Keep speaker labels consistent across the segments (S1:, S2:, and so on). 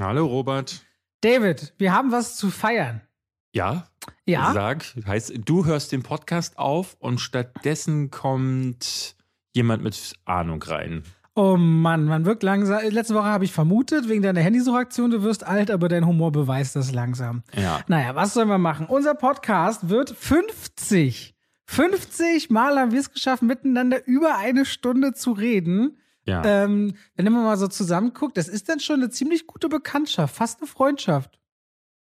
S1: Hallo Robert.
S2: David, wir haben was zu feiern.
S1: Ja?
S2: Ja.
S1: Sag, heißt, du hörst den Podcast auf und stattdessen kommt jemand mit Ahnung rein.
S2: Oh Mann, man wirkt langsam. Letzte Woche habe ich vermutet, wegen deiner Handysuchaktion, du wirst alt, aber dein Humor beweist das langsam.
S1: Ja.
S2: Naja, was sollen wir machen? Unser Podcast wird 50. 50 Mal haben wir es geschafft, miteinander über eine Stunde zu reden.
S1: Ja.
S2: Ähm, wenn man mal so zusammenguckt, das ist dann schon eine ziemlich gute Bekanntschaft, fast eine Freundschaft.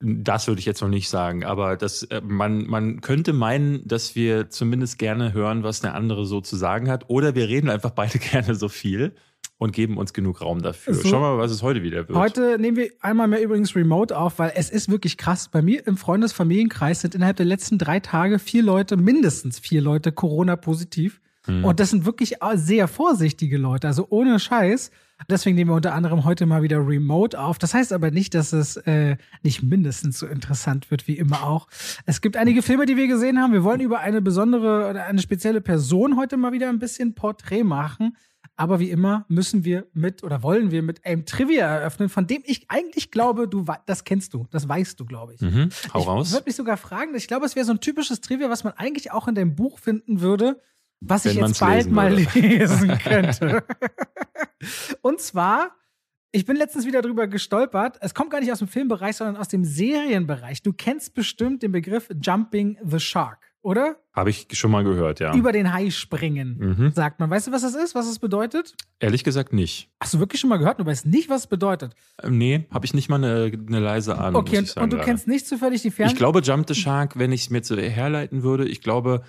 S1: Das würde ich jetzt noch nicht sagen, aber das, äh, man, man könnte meinen, dass wir zumindest gerne hören, was der andere so zu sagen hat. Oder wir reden einfach beide gerne so viel und geben uns genug Raum dafür.
S2: So.
S1: Schauen wir mal, was es heute wieder wird.
S2: Heute nehmen wir einmal mehr übrigens remote auf, weil es ist wirklich krass. Bei mir im Freundesfamilienkreis sind innerhalb der letzten drei Tage vier Leute, mindestens vier Leute Corona-positiv.
S1: Hm.
S2: Und das sind wirklich sehr vorsichtige Leute, also ohne Scheiß. Deswegen nehmen wir unter anderem heute mal wieder remote auf. Das heißt aber nicht, dass es äh, nicht mindestens so interessant wird wie immer auch. Es gibt einige Filme, die wir gesehen haben. Wir wollen über eine besondere oder eine spezielle Person heute mal wieder ein bisschen Porträt machen. Aber wie immer müssen wir mit oder wollen wir mit einem Trivia eröffnen, von dem ich eigentlich glaube, du das kennst du, das weißt du, glaube ich.
S1: Mhm. Hau
S2: ich
S1: raus.
S2: würde mich sogar fragen, ich glaube, es wäre so ein typisches Trivia, was man eigentlich auch in deinem Buch finden würde, was ich jetzt bald mal
S1: würde.
S2: lesen könnte. Und zwar, ich bin letztens wieder drüber gestolpert. Es kommt gar nicht aus dem Filmbereich, sondern aus dem Serienbereich. Du kennst bestimmt den Begriff Jumping the Shark, oder?
S1: Habe ich schon mal gehört, ja.
S2: Über den Hai springen,
S1: Mhm.
S2: sagt man. Weißt du, was das ist? Was es bedeutet?
S1: Ehrlich gesagt nicht.
S2: Hast du wirklich schon mal gehört? Du weißt nicht, was es bedeutet.
S1: Ähm, nee, habe ich nicht mal eine, eine leise Ahnung.
S2: Okay, und,
S1: ich sagen,
S2: und du
S1: gerade.
S2: kennst nicht zufällig die Fern...
S1: Ich glaube, Jump the Shark, wenn ich es mir jetzt herleiten würde, ich glaube,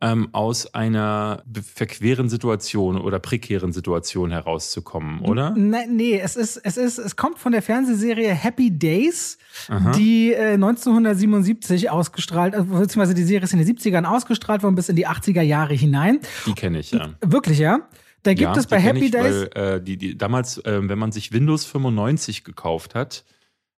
S1: ähm, aus einer verqueren Situation oder prekären Situation herauszukommen, oder?
S2: Ne, nee, es ist, es ist, es kommt von der Fernsehserie Happy Days,
S1: Aha.
S2: die äh, 1977 ausgestrahlt, äh, beziehungsweise die Serie ist in den 70ern ausgestrahlt worden bis in die 80er Jahre hinein.
S1: Die kenne ich, ja.
S2: Wirklich, ja? Da gibt
S1: ja,
S2: es bei Happy
S1: ich,
S2: Days.
S1: Weil, äh, die, die, damals, ähm, wenn man sich Windows 95 gekauft hat,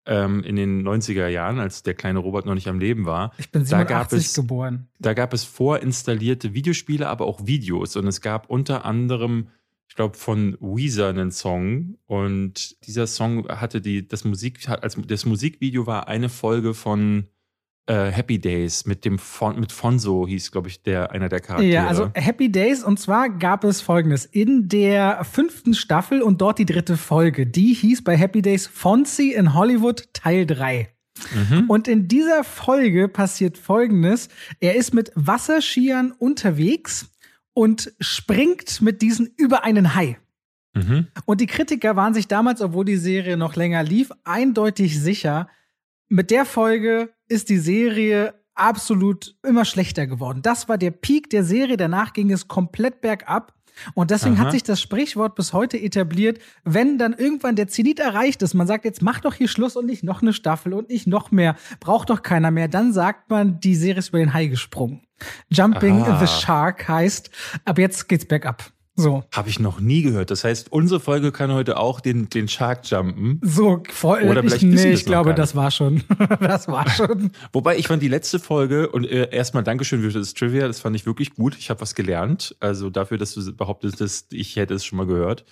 S1: ähm, in den 90er Jahren, als der kleine Robert noch nicht am Leben war,
S2: ich bin
S1: da gab
S2: 87
S1: es-
S2: geboren.
S1: da gab es vorinstallierte Videospiele, aber auch Videos. Und es gab unter anderem, ich glaube, von Weezer einen Song. Und dieser Song hatte die, das Musik, als das Musikvideo war eine Folge von äh, Happy Days mit dem Fon, mit Fonso hieß, glaube ich, der einer der Charaktere.
S2: Ja, also Happy Days und zwar gab es folgendes. In der fünften Staffel und dort die dritte Folge, die hieß bei Happy Days Fonzie in Hollywood Teil 3.
S1: mhm.
S2: Und in dieser Folge passiert Folgendes. Er ist mit Wasserskiern unterwegs und springt mit diesen über einen Hai.
S1: Mhm.
S2: Und die Kritiker waren sich damals, obwohl die Serie noch länger lief, eindeutig sicher, mit der Folge ist die Serie absolut immer schlechter geworden. Das war der Peak der Serie, danach ging es komplett bergab. Und deswegen
S1: Aha.
S2: hat sich das Sprichwort bis heute etabliert, wenn dann irgendwann der Zenit erreicht ist, man sagt, jetzt mach doch hier Schluss und nicht noch eine Staffel und nicht noch mehr, braucht doch keiner mehr, dann sagt man, die Serie ist über den Hai gesprungen. Jumping
S1: Aha.
S2: the Shark heißt, ab jetzt geht's bergab. So.
S1: Habe ich noch nie gehört. Das heißt, unsere Folge kann heute auch den, den Shark jumpen.
S2: So, voll,
S1: Oder
S2: ich,
S1: vielleicht wissen
S2: nee, ich glaube, das war schon. das war schon.
S1: Wobei ich fand die letzte Folge und äh, erstmal Dankeschön für das Trivia, das fand ich wirklich gut. Ich habe was gelernt. Also dafür, dass du behauptest, ich hätte es schon mal gehört.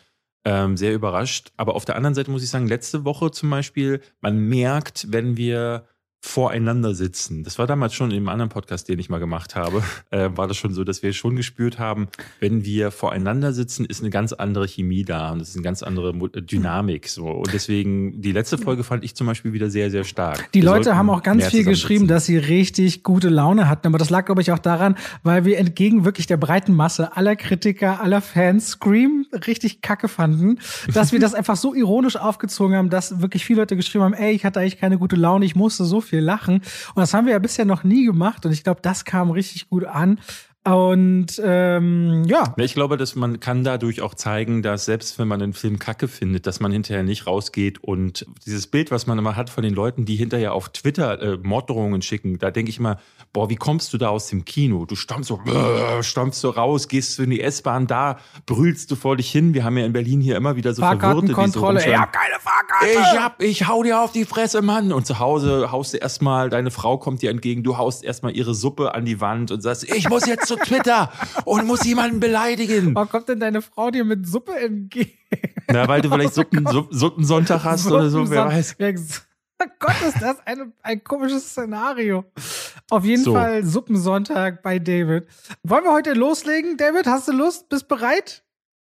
S1: Ähm, sehr überrascht. Aber auf der anderen Seite muss ich sagen, letzte Woche zum Beispiel, man merkt, wenn wir voreinander sitzen. Das war damals schon in einem anderen Podcast, den ich mal gemacht habe, äh, war das schon so, dass wir schon gespürt haben, wenn wir voreinander sitzen, ist eine ganz andere Chemie da und es ist eine ganz andere Mo- Dynamik. So. Und deswegen, die letzte Folge fand ich zum Beispiel wieder sehr, sehr stark.
S2: Die
S1: Wir
S2: Leute haben auch ganz viel geschrieben, dass sie richtig gute Laune hatten. Aber das lag, glaube ich, auch daran, weil wir entgegen wirklich der breiten Masse aller Kritiker, aller Fans Scream richtig kacke fanden, dass wir das einfach so ironisch aufgezogen haben, dass wirklich viele Leute geschrieben haben, ey, ich hatte eigentlich keine gute Laune, ich musste so viel lachen. Und das haben wir ja bisher noch nie gemacht. Und ich glaube, das kam richtig gut an. Und ähm, ja,
S1: Ich glaube, dass man kann dadurch auch zeigen, dass selbst wenn man einen Film kacke findet, dass man hinterher nicht rausgeht und dieses Bild, was man immer hat von den Leuten, die hinterher auf Twitter äh, Morddrohungen schicken, da denke ich immer, boah, wie kommst du da aus dem Kino? Du stammst so, äh, stammst so raus, gehst du in die S-Bahn, da brüllst du vor dich hin. Wir haben ja in Berlin hier immer wieder so so
S2: Fahrkartenkontrolle,
S1: rumschreien,
S2: ich hab keine Fahrkarte.
S1: ich hab, ich hau dir auf die Fresse, Mann. Und zu Hause haust du erstmal, deine Frau kommt dir entgegen, du haust erstmal ihre Suppe an die Wand und sagst, ich muss jetzt zu Twitter und muss jemanden beleidigen.
S2: Warum kommt denn deine Frau dir mit Suppe entgegen?
S1: Na, weil du vielleicht Suppen, Suppen, Suppensonntag hast oder so, wer weiß.
S2: Oh Gott, ist das ein, ein komisches Szenario. Auf jeden so. Fall Suppensonntag bei David. Wollen wir heute loslegen, David? Hast du Lust? Bist bereit?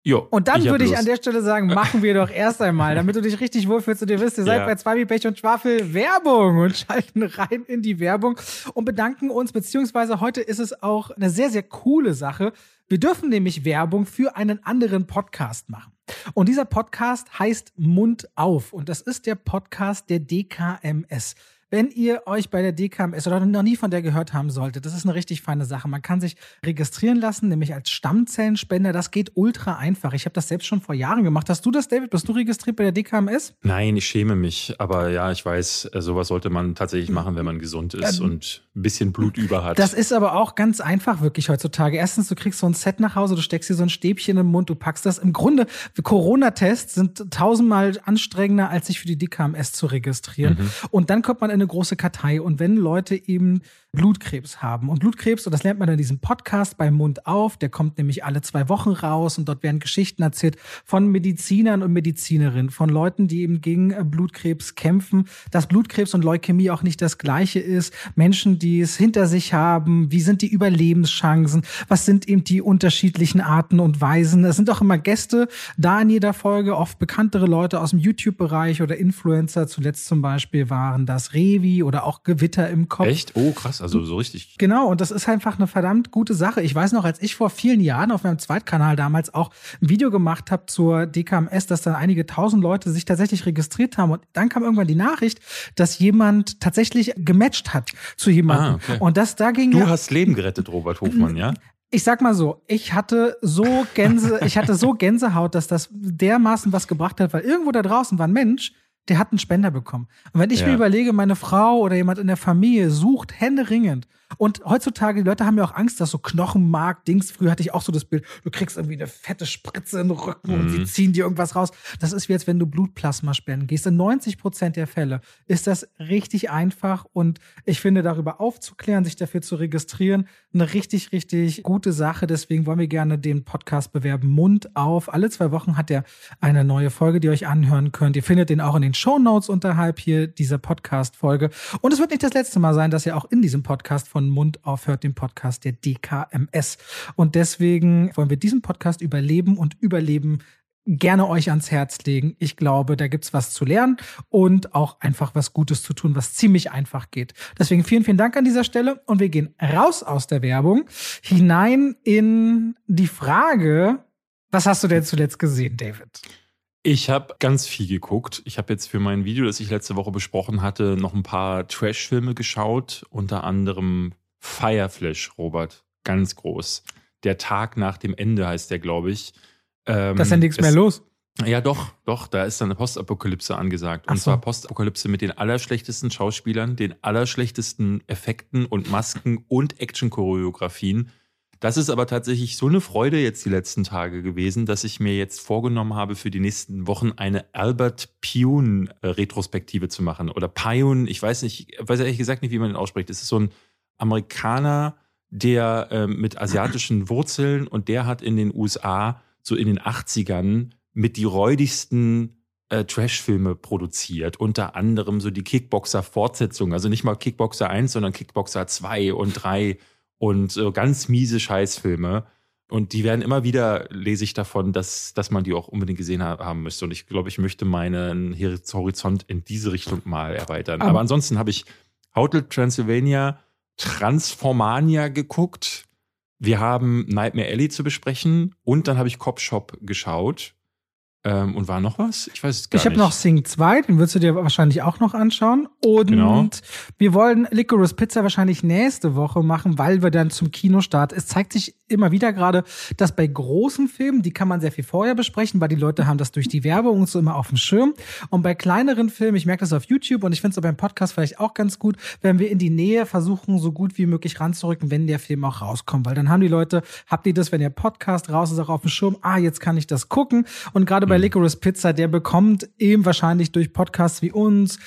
S1: Jo,
S2: und dann ich würde ich Lust. an der Stelle sagen, machen wir doch erst einmal, damit du dich richtig wohlfühlst und ihr wisst, ihr seid ja. bei Zwabi, Pech und Schwafel Werbung und schalten rein in die Werbung und bedanken uns, beziehungsweise heute ist es auch eine sehr, sehr coole Sache. Wir dürfen nämlich Werbung für einen anderen Podcast machen. Und dieser Podcast heißt Mund auf. Und das ist der Podcast der DKMS. Wenn ihr euch bei der DKMS oder noch nie von der gehört haben solltet, das ist eine richtig feine Sache. Man kann sich registrieren lassen, nämlich als Stammzellenspender. Das geht ultra einfach. Ich habe das selbst schon vor Jahren gemacht. Hast du das, David? Bist du registriert bei der DKMS?
S1: Nein, ich schäme mich. Aber ja, ich weiß, äh, sowas sollte man tatsächlich machen, wenn man gesund ist ähm, und ein bisschen Blut über hat.
S2: Das ist aber auch ganz einfach wirklich heutzutage. Erstens, du kriegst so ein Set nach Hause, du steckst dir so ein Stäbchen im Mund, du packst das. Im Grunde, Corona-Tests sind tausendmal anstrengender, als sich für die DKMS zu registrieren. Mhm. Und dann kommt man in eine große Kartei. Und wenn Leute eben Blutkrebs haben. Und Blutkrebs, und das lernt man in diesem Podcast bei Mund auf, der kommt nämlich alle zwei Wochen raus und dort werden Geschichten erzählt von Medizinern und Medizinerinnen, von Leuten, die eben gegen äh, Blutkrebs kämpfen, dass Blutkrebs und Leukämie auch nicht das gleiche ist, Menschen, die es hinter sich haben, wie sind die Überlebenschancen, was sind eben die unterschiedlichen Arten und Weisen. Es sind auch immer Gäste da in jeder Folge, oft bekanntere Leute aus dem YouTube-Bereich oder Influencer, zuletzt zum Beispiel waren das Revi oder auch Gewitter im Kopf.
S1: Echt? Oh, krass. Also so richtig.
S2: Genau, und das ist einfach eine verdammt gute Sache. Ich weiß noch, als ich vor vielen Jahren auf meinem Zweitkanal damals auch ein Video gemacht habe zur DKMS, dass dann einige tausend Leute sich tatsächlich registriert haben. Und dann kam irgendwann die Nachricht, dass jemand tatsächlich gematcht hat zu jemandem. Ah, okay. Und das da ging.
S1: Du ja, hast Leben gerettet, Robert Hofmann, ja?
S2: ich sag mal so, ich hatte so Gänse, ich hatte so Gänsehaut, dass das dermaßen was gebracht hat, weil irgendwo da draußen war ein Mensch, der hat einen Spender bekommen. Und wenn ich ja. mir überlege, meine Frau oder jemand in der Familie sucht händeringend und heutzutage, die Leute haben ja auch Angst, dass so Knochenmark, Dings, früher hatte ich auch so das Bild, du kriegst irgendwie eine fette Spritze in den Rücken mhm. und sie mhm. ziehen dir irgendwas raus. Das ist wie jetzt, wenn du Blutplasma spenden gehst. In 90 Prozent der Fälle ist das richtig einfach und ich finde, darüber aufzuklären, sich dafür zu registrieren, eine richtig, richtig gute Sache. Deswegen wollen wir gerne den Podcast bewerben. Mund auf. Alle zwei Wochen hat er eine neue Folge, die ihr euch anhören könnt. Ihr findet den auch in den Show Notes unterhalb hier dieser Podcast-Folge. Und es wird nicht das letzte Mal sein, dass ihr auch in diesem Podcast von Mund aufhört, dem Podcast der DKMS. Und deswegen wollen wir diesen Podcast über Leben und Überleben gerne euch ans Herz legen. Ich glaube, da gibt's was zu lernen und auch einfach was Gutes zu tun, was ziemlich einfach geht. Deswegen vielen, vielen Dank an dieser Stelle und wir gehen raus aus der Werbung hinein in die Frage, was hast du denn zuletzt gesehen, David?
S1: Ich habe ganz viel geguckt. Ich habe jetzt für mein Video, das ich letzte Woche besprochen hatte, noch ein paar Trash-Filme geschaut. Unter anderem Fireflash, Robert. Ganz groß. Der Tag nach dem Ende heißt der, glaube ich.
S2: Ähm, da ist ja nichts mehr los.
S1: Ja, doch, doch, da ist dann eine Postapokalypse angesagt. Und so. zwar Postapokalypse mit den allerschlechtesten Schauspielern, den allerschlechtesten Effekten und Masken und Action-Choreografien das ist aber tatsächlich so eine Freude jetzt die letzten Tage gewesen, dass ich mir jetzt vorgenommen habe, für die nächsten Wochen eine Albert Pune-Retrospektive zu machen. Oder Pune, ich weiß nicht, ich weiß ehrlich gesagt nicht, wie man den ausspricht. Es ist so ein Amerikaner, der äh, mit asiatischen Wurzeln und der hat in den USA so in den 80ern mit die räudigsten äh, Trash-Filme produziert. Unter anderem so die Kickboxer-Fortsetzung. Also nicht mal Kickboxer 1, sondern Kickboxer 2 und 3 und so ganz miese Scheißfilme. Und die werden immer wieder, lese ich davon, dass, dass man die auch unbedingt gesehen haben müsste. Und ich glaube, ich möchte meinen Horizont in diese Richtung mal erweitern. Aber, Aber ansonsten habe ich Hotel Transylvania, Transformania geguckt. Wir haben Nightmare Alley zu besprechen und dann habe ich Cop Shop geschaut. Ähm, und war noch was? Ich weiß es gar
S2: ich hab nicht. Ich habe noch Sing 2, den würdest du dir wahrscheinlich auch noch anschauen. Und genau. wir wollen Licorice Pizza wahrscheinlich nächste Woche machen, weil wir dann zum Kinostart. Es zeigt sich immer wieder gerade, dass bei großen Filmen, die kann man sehr viel vorher besprechen, weil die Leute haben das durch die Werbung und so immer auf dem Schirm. Und bei kleineren Filmen, ich merke das auf YouTube und ich finde es auch beim Podcast vielleicht auch ganz gut, wenn wir in die Nähe versuchen, so gut wie möglich ranzurücken, wenn der Film auch rauskommt. Weil dann haben die Leute, habt ihr das, wenn der Podcast raus ist, auch auf dem Schirm, ah, jetzt kann ich das gucken. Und gerade bei mhm. Licorice Pizza, der bekommt eben wahrscheinlich durch Podcasts wie uns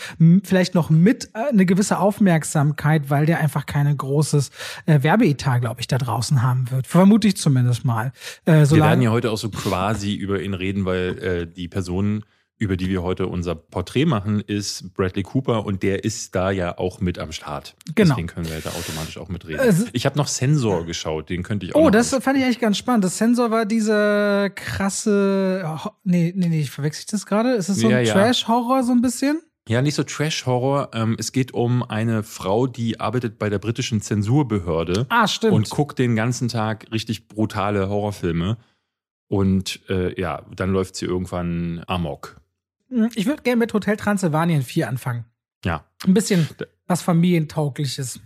S2: vielleicht noch mit äh, eine gewisse Aufmerksamkeit, weil der einfach keine großes äh, Werbeetat, glaube ich, da draußen haben wird. Vermute ich zumindest mal.
S1: Äh, wir werden ja heute auch so quasi über ihn reden, weil äh, die Person über die wir heute unser Porträt machen, ist Bradley Cooper und der ist da ja auch mit am Start. Genau. Deswegen können wir da automatisch auch mitreden. Äh, ich habe noch Sensor geschaut, den könnte ich auch.
S2: Oh, das anschauen. fand ich eigentlich ganz spannend. Das Sensor war diese krasse. Oh, nee, nee, nee, ich verwechsel das gerade. Ist es so ein ja, Trash-Horror so ein bisschen?
S1: Ja, nicht so Trash-Horror. Ähm, es geht um eine Frau, die arbeitet bei der britischen Zensurbehörde.
S2: Ah, stimmt.
S1: Und guckt den ganzen Tag richtig brutale Horrorfilme. Und äh, ja, dann läuft sie irgendwann amok.
S2: Hm, ich würde gerne mit Hotel Transylvanien 4 anfangen.
S1: Ja.
S2: Ein bisschen was Familientaugliches.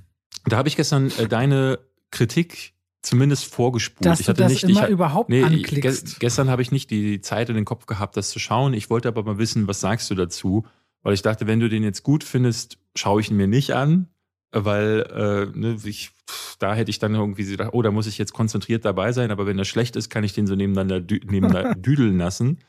S1: Da habe ich gestern äh, deine Kritik zumindest vorgespult.
S2: Dass
S1: ich
S2: hatte du das nicht, immer ich, überhaupt nee, anklickst.
S1: Ge gestern habe ich nicht die Zeit in den Kopf gehabt, das zu schauen. Ich wollte aber mal wissen, was sagst du dazu? Weil ich dachte, wenn du den jetzt gut findest, schaue ich ihn mir nicht an, weil äh, ne, ich, da hätte ich dann irgendwie gedacht, oh, da muss ich jetzt konzentriert dabei sein. Aber wenn er schlecht ist, kann ich den so nebeneinander, dü nebeneinander düdeln lassen.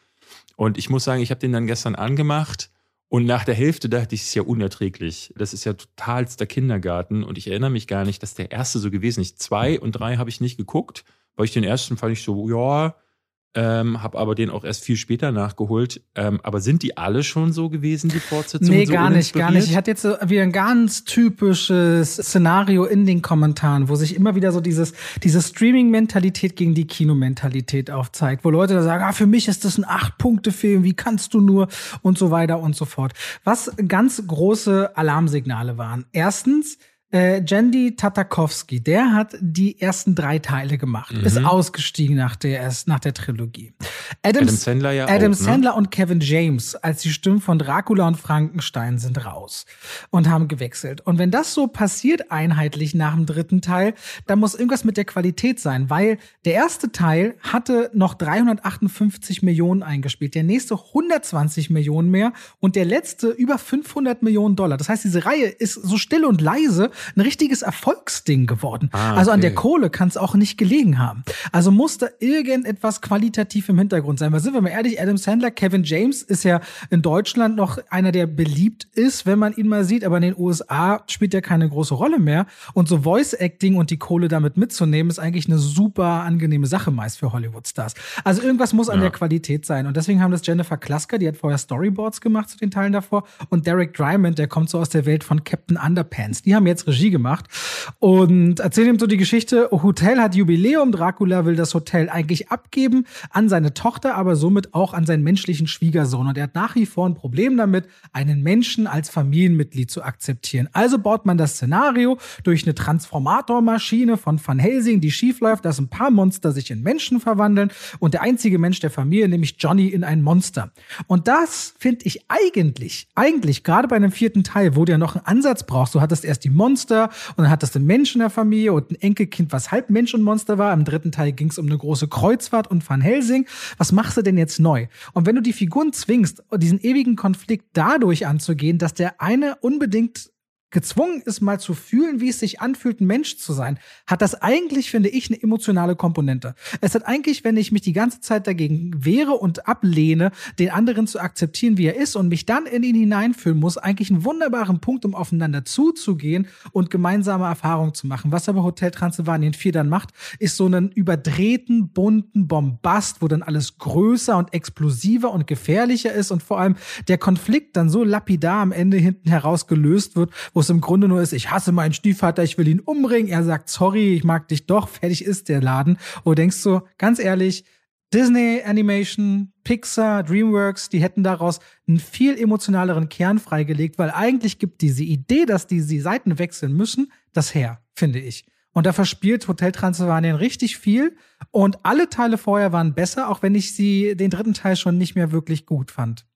S1: Und ich muss sagen, ich habe den dann gestern angemacht und nach der Hälfte dachte ich, es ist ja unerträglich. Das ist ja totalster Kindergarten und ich erinnere mich gar nicht, dass der erste so gewesen ist. Zwei und drei habe ich nicht geguckt, weil ich den ersten fand ich so, ja, ähm, habe aber den auch erst viel später nachgeholt. Ähm, aber sind die alle schon so gewesen, die Fortsetzungen?
S2: Nee, so gar nicht, gar nicht. Ich hatte jetzt so wieder ein ganz typisches Szenario in den Kommentaren, wo sich immer wieder so dieses, diese Streaming-Mentalität gegen die Kinomentalität aufzeigt, wo Leute da sagen, ah, für mich ist das ein Acht-Punkte-Film, wie kannst du nur und so weiter und so fort. Was ganz große Alarmsignale waren. Erstens, äh, Jandy Tatakowski, der hat die ersten drei Teile gemacht, mhm. ist ausgestiegen nach der, nach der Trilogie.
S1: Adam, Adam Sandler ja
S2: Adam
S1: auch, ne?
S2: Sandler und Kevin James als die Stimmen von Dracula und Frankenstein sind raus und haben gewechselt. Und wenn das so passiert einheitlich nach dem dritten Teil, dann muss irgendwas mit der Qualität sein, weil der erste Teil hatte noch 358 Millionen eingespielt, der nächste 120 Millionen mehr und der letzte über 500 Millionen Dollar. Das heißt, diese Reihe ist so still und leise, ein richtiges Erfolgsding geworden. Ah, okay. Also an der Kohle kann es auch nicht gelegen haben. Also muss da irgendetwas qualitativ im Hintergrund sein. Weil sind wir mal ehrlich, Adam Sandler, Kevin James ist ja in Deutschland noch einer, der beliebt ist, wenn man ihn mal sieht, aber in den USA spielt er keine große Rolle mehr. Und so Voice Acting und die Kohle damit mitzunehmen, ist eigentlich eine super angenehme Sache meist für Hollywood-Stars. Also irgendwas muss an ja. der Qualität sein. Und deswegen haben das Jennifer Klasker, die hat vorher Storyboards gemacht zu den Teilen davor, und Derek Drymond, der kommt so aus der Welt von Captain Underpants. Die haben jetzt Regie gemacht und erzählen ihm so die Geschichte, Hotel hat Jubiläum, Dracula will das Hotel eigentlich abgeben an seine Tochter, aber somit auch an seinen menschlichen Schwiegersohn. Und er hat nach wie vor ein Problem damit, einen Menschen als Familienmitglied zu akzeptieren. Also baut man das Szenario durch eine Transformatormaschine von Van Helsing, die schiefläuft, dass ein paar Monster sich in Menschen verwandeln und der einzige Mensch der Familie, nämlich Johnny, in ein Monster. Und das finde ich eigentlich, eigentlich gerade bei einem vierten Teil, wo du ja noch einen Ansatz brauchst. Du hattest erst die Monster, Monster und dann hattest du einen Mensch in der Familie und ein Enkelkind, was halb Mensch und Monster war. Im dritten Teil ging es um eine große Kreuzfahrt und Van Helsing. Was machst du denn jetzt neu? Und wenn du die Figuren zwingst, diesen ewigen Konflikt dadurch anzugehen, dass der eine unbedingt gezwungen ist, mal zu fühlen, wie es sich anfühlt, ein Mensch zu sein, hat das eigentlich, finde ich, eine emotionale Komponente. Es hat eigentlich, wenn ich mich die ganze Zeit dagegen wehre und ablehne, den anderen zu akzeptieren, wie er ist und mich dann in ihn hineinfühlen muss, eigentlich einen wunderbaren Punkt, um aufeinander zuzugehen und gemeinsame Erfahrungen zu machen. Was aber Hotel Transylvanien 4 dann macht, ist so einen überdrehten, bunten Bombast, wo dann alles größer und explosiver und gefährlicher ist und vor allem der Konflikt dann so lapidar am Ende hinten heraus gelöst wird, wo es im Grunde nur ist, ich hasse meinen Stiefvater, ich will ihn umbringen. Er sagt, sorry, ich mag dich doch, fertig ist der Laden. Du denkst so, ganz ehrlich, Disney Animation, Pixar, DreamWorks, die hätten daraus einen viel emotionaleren Kern freigelegt, weil eigentlich gibt diese Idee, dass die, die Seiten wechseln müssen, das her, finde ich. Und da verspielt Hotel Transylvanien richtig viel. Und alle Teile vorher waren besser, auch wenn ich sie den dritten Teil schon nicht mehr wirklich gut fand.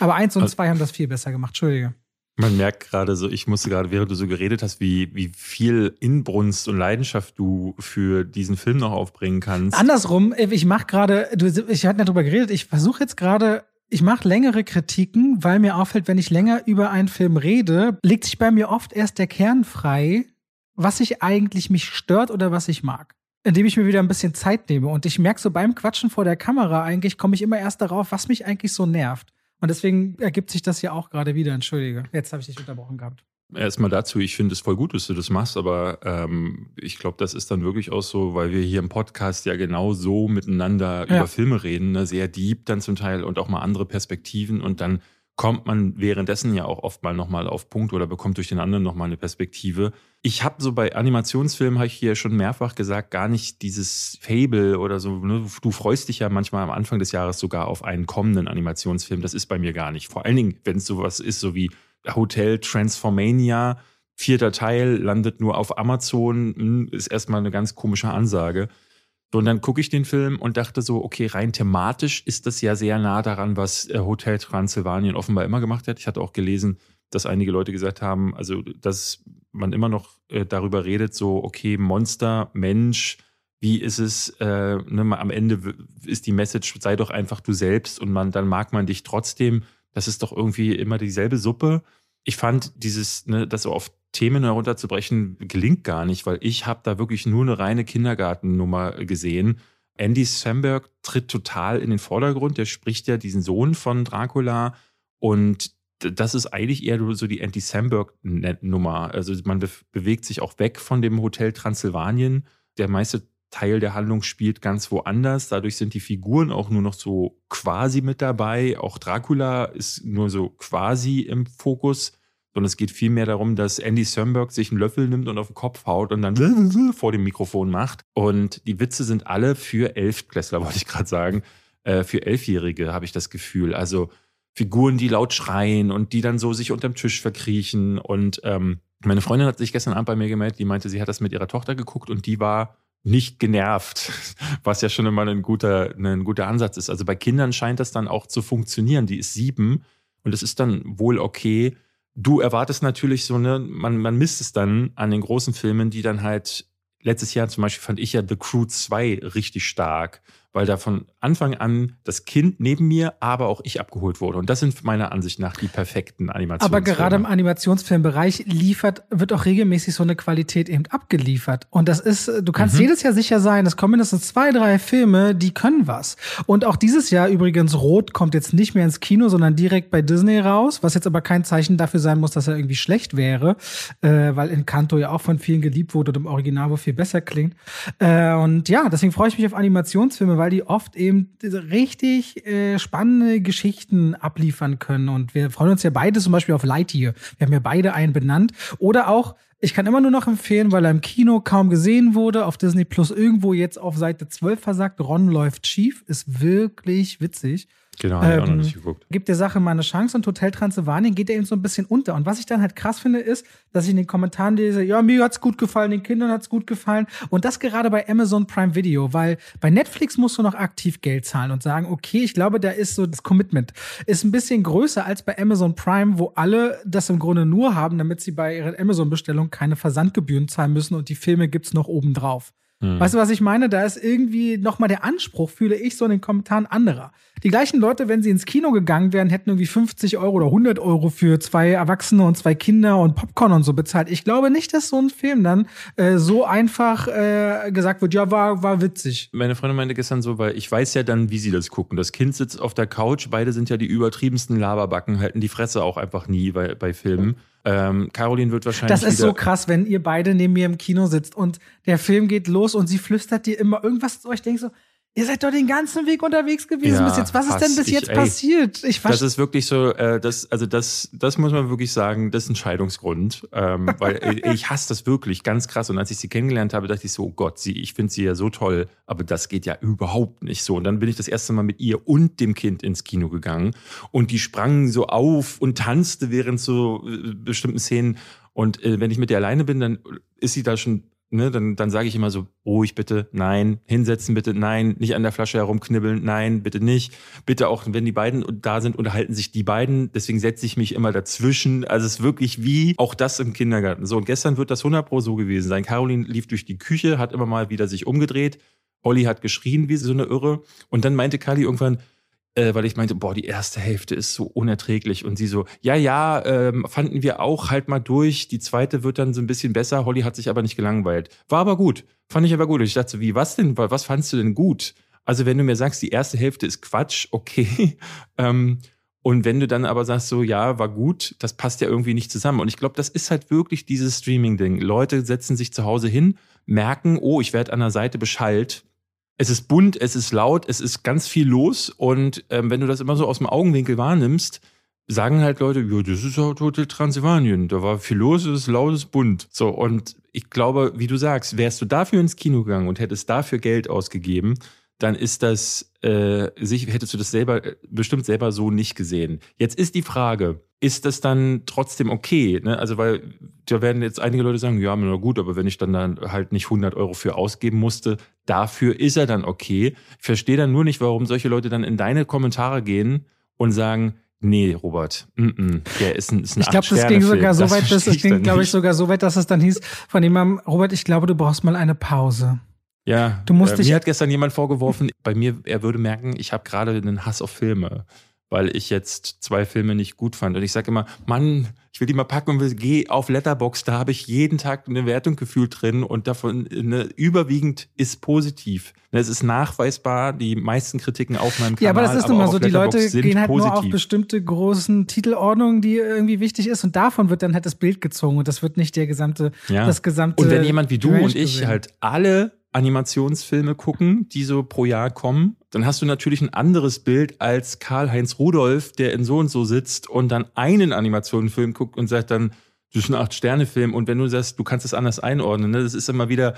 S2: Aber eins und also, zwei haben das viel besser gemacht. Entschuldige.
S1: Man merkt gerade so, ich musste gerade, während du so geredet hast, wie, wie viel Inbrunst und Leidenschaft du für diesen Film noch aufbringen kannst.
S2: Andersrum, ich mache gerade, ich hatte darüber geredet, ich versuche jetzt gerade ich mache längere Kritiken, weil mir auffällt, wenn ich länger über einen Film rede, legt sich bei mir oft erst der Kern frei, was ich eigentlich mich stört oder was ich mag. Indem ich mir wieder ein bisschen Zeit nehme. Und ich merke so beim Quatschen vor der Kamera eigentlich, komme ich immer erst darauf, was mich eigentlich so nervt. Und deswegen ergibt sich das ja auch gerade wieder. Entschuldige, jetzt habe ich dich unterbrochen gehabt.
S1: Erstmal dazu, ich finde es voll gut, dass du das machst, aber ähm, ich glaube, das ist dann wirklich auch so, weil wir hier im Podcast ja genau so miteinander ja. über Filme reden, ne? sehr deep dann zum Teil und auch mal andere Perspektiven und dann kommt man währenddessen ja auch oft mal nochmal auf Punkt oder bekommt durch den anderen nochmal eine Perspektive. Ich habe so bei Animationsfilmen, habe ich hier schon mehrfach gesagt, gar nicht dieses Fable oder so. Ne? Du freust dich ja manchmal am Anfang des Jahres sogar auf einen kommenden Animationsfilm. Das ist bei mir gar nicht. Vor allen Dingen, wenn es sowas ist, so wie Hotel Transformania, vierter Teil, landet nur auf Amazon, hm, ist erstmal eine ganz komische Ansage. Und dann gucke ich den Film und dachte so, okay, rein thematisch ist das ja sehr nah daran, was äh, Hotel Transylvanien offenbar immer gemacht hat. Ich hatte auch gelesen, dass einige Leute gesagt haben, also dass man immer noch äh, darüber redet, so, okay, Monster, Mensch, wie ist es, äh, ne, am Ende ist die Message, sei doch einfach du selbst und man, dann mag man dich trotzdem. Das ist doch irgendwie immer dieselbe Suppe. Ich fand dieses, ne, das so auf Themen herunterzubrechen, gelingt gar nicht, weil ich habe da wirklich nur eine reine Kindergartennummer gesehen. Andy Samberg tritt total in den Vordergrund. Der spricht ja diesen Sohn von Dracula und das ist eigentlich eher so die Andy Samberg-Nummer. Also man be bewegt sich auch weg von dem Hotel Transsilvanien. Der meiste Teil der Handlung spielt ganz woanders. Dadurch sind die Figuren auch nur noch so quasi mit dabei. Auch Dracula ist nur so quasi im Fokus sondern es geht vielmehr darum, dass Andy Samberg sich einen Löffel nimmt und auf den Kopf haut und dann vor dem Mikrofon macht. Und die Witze sind alle für Elftklässler, wollte ich gerade sagen. Äh, für Elfjährige habe ich das Gefühl. Also Figuren, die laut schreien und die dann so sich unterm Tisch verkriechen. Und ähm, meine Freundin hat sich gestern Abend bei mir gemeldet, die meinte, sie hat das mit ihrer Tochter geguckt und die war nicht genervt, was ja schon immer ein guter, ein guter Ansatz ist. Also bei Kindern scheint das dann auch zu funktionieren. Die ist sieben und es ist dann wohl okay, du erwartest natürlich so, ne, man, man misst es dann an den großen Filmen, die dann halt, letztes Jahr zum Beispiel fand ich ja The Crew 2 richtig stark weil da von Anfang an das Kind neben mir, aber auch ich abgeholt wurde. Und das sind meiner Ansicht nach die perfekten Animationsfilme.
S2: Aber gerade im Animationsfilmbereich liefert, wird auch regelmäßig so eine Qualität eben abgeliefert. Und das ist, du kannst mhm. jedes Jahr sicher sein, es kommen mindestens zwei, drei Filme, die können was. Und auch dieses Jahr übrigens, Rot kommt jetzt nicht mehr ins Kino, sondern direkt bei Disney raus, was jetzt aber kein Zeichen dafür sein muss, dass er irgendwie schlecht wäre, äh, weil Encanto ja auch von vielen geliebt wurde und im Original wohl viel besser klingt. Äh, und ja, deswegen freue ich mich auf Animationsfilme, weil die oft eben richtig äh, spannende Geschichten abliefern können. Und wir freuen uns ja beide zum Beispiel auf Lightyear. Wir haben ja beide einen benannt. Oder auch ich kann immer nur noch empfehlen, weil er im Kino kaum gesehen wurde, auf Disney Plus irgendwo jetzt auf Seite 12 versagt, Ron läuft schief, ist wirklich witzig.
S1: Genau, ähm, ich auch noch nicht geguckt.
S2: Gibt der Sache mal eine Chance und Hotel Transylvanien geht er eben so ein bisschen unter. Und was ich dann halt krass finde, ist, dass ich in den Kommentaren lese, ja, mir hat's gut gefallen, den Kindern hat's gut gefallen. Und das gerade bei Amazon Prime Video, weil bei Netflix musst du noch aktiv Geld zahlen und sagen, okay, ich glaube, da ist so das Commitment ist ein bisschen größer als bei Amazon Prime, wo alle das im Grunde nur haben, damit sie bei ihrer Amazon-Bestellung keine Versandgebühren zahlen müssen und die Filme gibt's noch oben drauf. Hm. Weißt du, was ich meine? Da ist irgendwie nochmal der Anspruch, fühle ich so in den Kommentaren anderer. Die gleichen Leute, wenn sie ins Kino gegangen wären, hätten irgendwie 50 Euro oder 100 Euro für zwei Erwachsene und zwei Kinder und Popcorn und so bezahlt. Ich glaube nicht, dass so ein Film dann äh, so einfach äh, gesagt wird, ja, war, war witzig.
S1: Meine Freundin meinte gestern so, weil ich weiß ja dann, wie sie das gucken. Das Kind sitzt auf der Couch, beide sind ja die übertriebensten Laberbacken, halten die Fresse auch einfach nie bei, bei Filmen. Ähm, Caroline wird wahrscheinlich.
S2: Das ist so krass, wenn ihr beide neben mir im Kino sitzt und der Film geht los und sie flüstert dir immer irgendwas zu euch. Denkst so, Ihr seid doch den ganzen Weg unterwegs gewesen ja, bis jetzt. Was ist denn bis ich, jetzt ey, passiert?
S1: Ich das ist wirklich so, äh, das, also das, das muss man wirklich sagen, das ist ein Scheidungsgrund. Ähm, weil ich hasse das wirklich ganz krass. Und als ich sie kennengelernt habe, dachte ich so, oh Gott, sie, ich finde sie ja so toll, aber das geht ja überhaupt nicht so. Und dann bin ich das erste Mal mit ihr und dem Kind ins Kino gegangen. Und die sprangen so auf und tanzte während so äh, bestimmten Szenen. Und äh, wenn ich mit ihr alleine bin, dann ist sie da schon ne, dann, dann sage ich immer so, ruhig bitte, nein, hinsetzen bitte, nein, nicht an der Flasche herumknibbeln, nein, bitte nicht. Bitte auch, wenn die beiden da sind, unterhalten sich die beiden. Deswegen setze ich mich immer dazwischen. Also es ist wirklich wie auch das im Kindergarten. So, und gestern wird das 100 Pro so gewesen sein. Caroline lief durch die Küche, hat immer mal wieder sich umgedreht. Olli hat geschrien wie so eine Irre. Und dann meinte Kali irgendwann, äh, weil ich meinte, boah, die erste Hälfte ist so unerträglich. Und sie so, ja, ja, ähm, fanden wir auch halt mal durch. Die zweite wird dann so ein bisschen besser. Holly hat sich aber nicht gelangweilt. War aber gut. Fand ich aber gut. Und ich dachte so, wie, was denn? Was fandst du denn gut? Also, wenn du mir sagst, die erste Hälfte ist Quatsch, okay. ähm, Und wenn du dann aber sagst, so, ja, war gut, das passt ja irgendwie nicht zusammen. Und ich glaube, das ist halt wirklich dieses Streaming-Ding. Leute setzen sich zu Hause hin, merken, oh, ich werde an der Seite beschallt. Es ist bunt, es ist laut, es ist ganz viel los. Und ähm, wenn du das immer so aus dem Augenwinkel wahrnimmst, sagen halt Leute, ja, das ist halt Hotel Transylvanien. Da war viel los, es ist laut, es ist bunt. So, und ich glaube, wie du sagst, wärst du dafür ins Kino gegangen und hättest dafür Geld ausgegeben, dann ist das, äh, sich, hättest du das selber, äh, bestimmt selber so nicht gesehen. Jetzt ist die Frage, ist das dann trotzdem okay? Ne? Also, weil da werden jetzt einige Leute sagen, ja, na gut, aber wenn ich dann, dann halt nicht 100 Euro für ausgeben musste, dafür ist er dann okay. Ich verstehe dann nur nicht, warum solche Leute dann in deine Kommentare gehen und sagen, Nee, Robert, mm -mm. der ist ein, ist ein
S2: Ich glaube, das ging sogar so weit, das, das ging, glaube ich, sogar so weit, dass es dann hieß von jemandem, Robert, ich glaube, du brauchst mal eine Pause.
S1: Ja,
S2: du musst
S1: äh,
S2: dich
S1: mir hat gestern jemand vorgeworfen, bei mir, er würde merken, ich habe gerade einen Hass auf Filme, weil ich jetzt zwei Filme nicht gut fand. Und ich sage immer, Mann, ich will die mal packen und geh auf Letterbox, da habe ich jeden Tag eine Wertung gefühlt drin und davon eine, überwiegend ist positiv. Es ist nachweisbar, die meisten Kritiken auf meinem Kanal.
S2: Ja, aber das ist nun mal so, die Leute gehen halt
S1: positiv.
S2: nur auf bestimmte großen Titelordnungen, die irgendwie wichtig ist und davon wird dann halt das Bild gezogen und das wird nicht der gesamte,
S1: ja.
S2: das gesamte.
S1: Und wenn jemand wie du
S2: Range
S1: und ich
S2: gesehen.
S1: halt alle Animationsfilme gucken, die so pro Jahr kommen, dann hast du natürlich ein anderes Bild als Karl-Heinz Rudolf, der in so und so sitzt und dann einen Animationsfilm guckt und sagt dann, das ist ein Acht-Sterne-Film. Und wenn du sagst, du kannst es anders einordnen, ne, das ist immer wieder,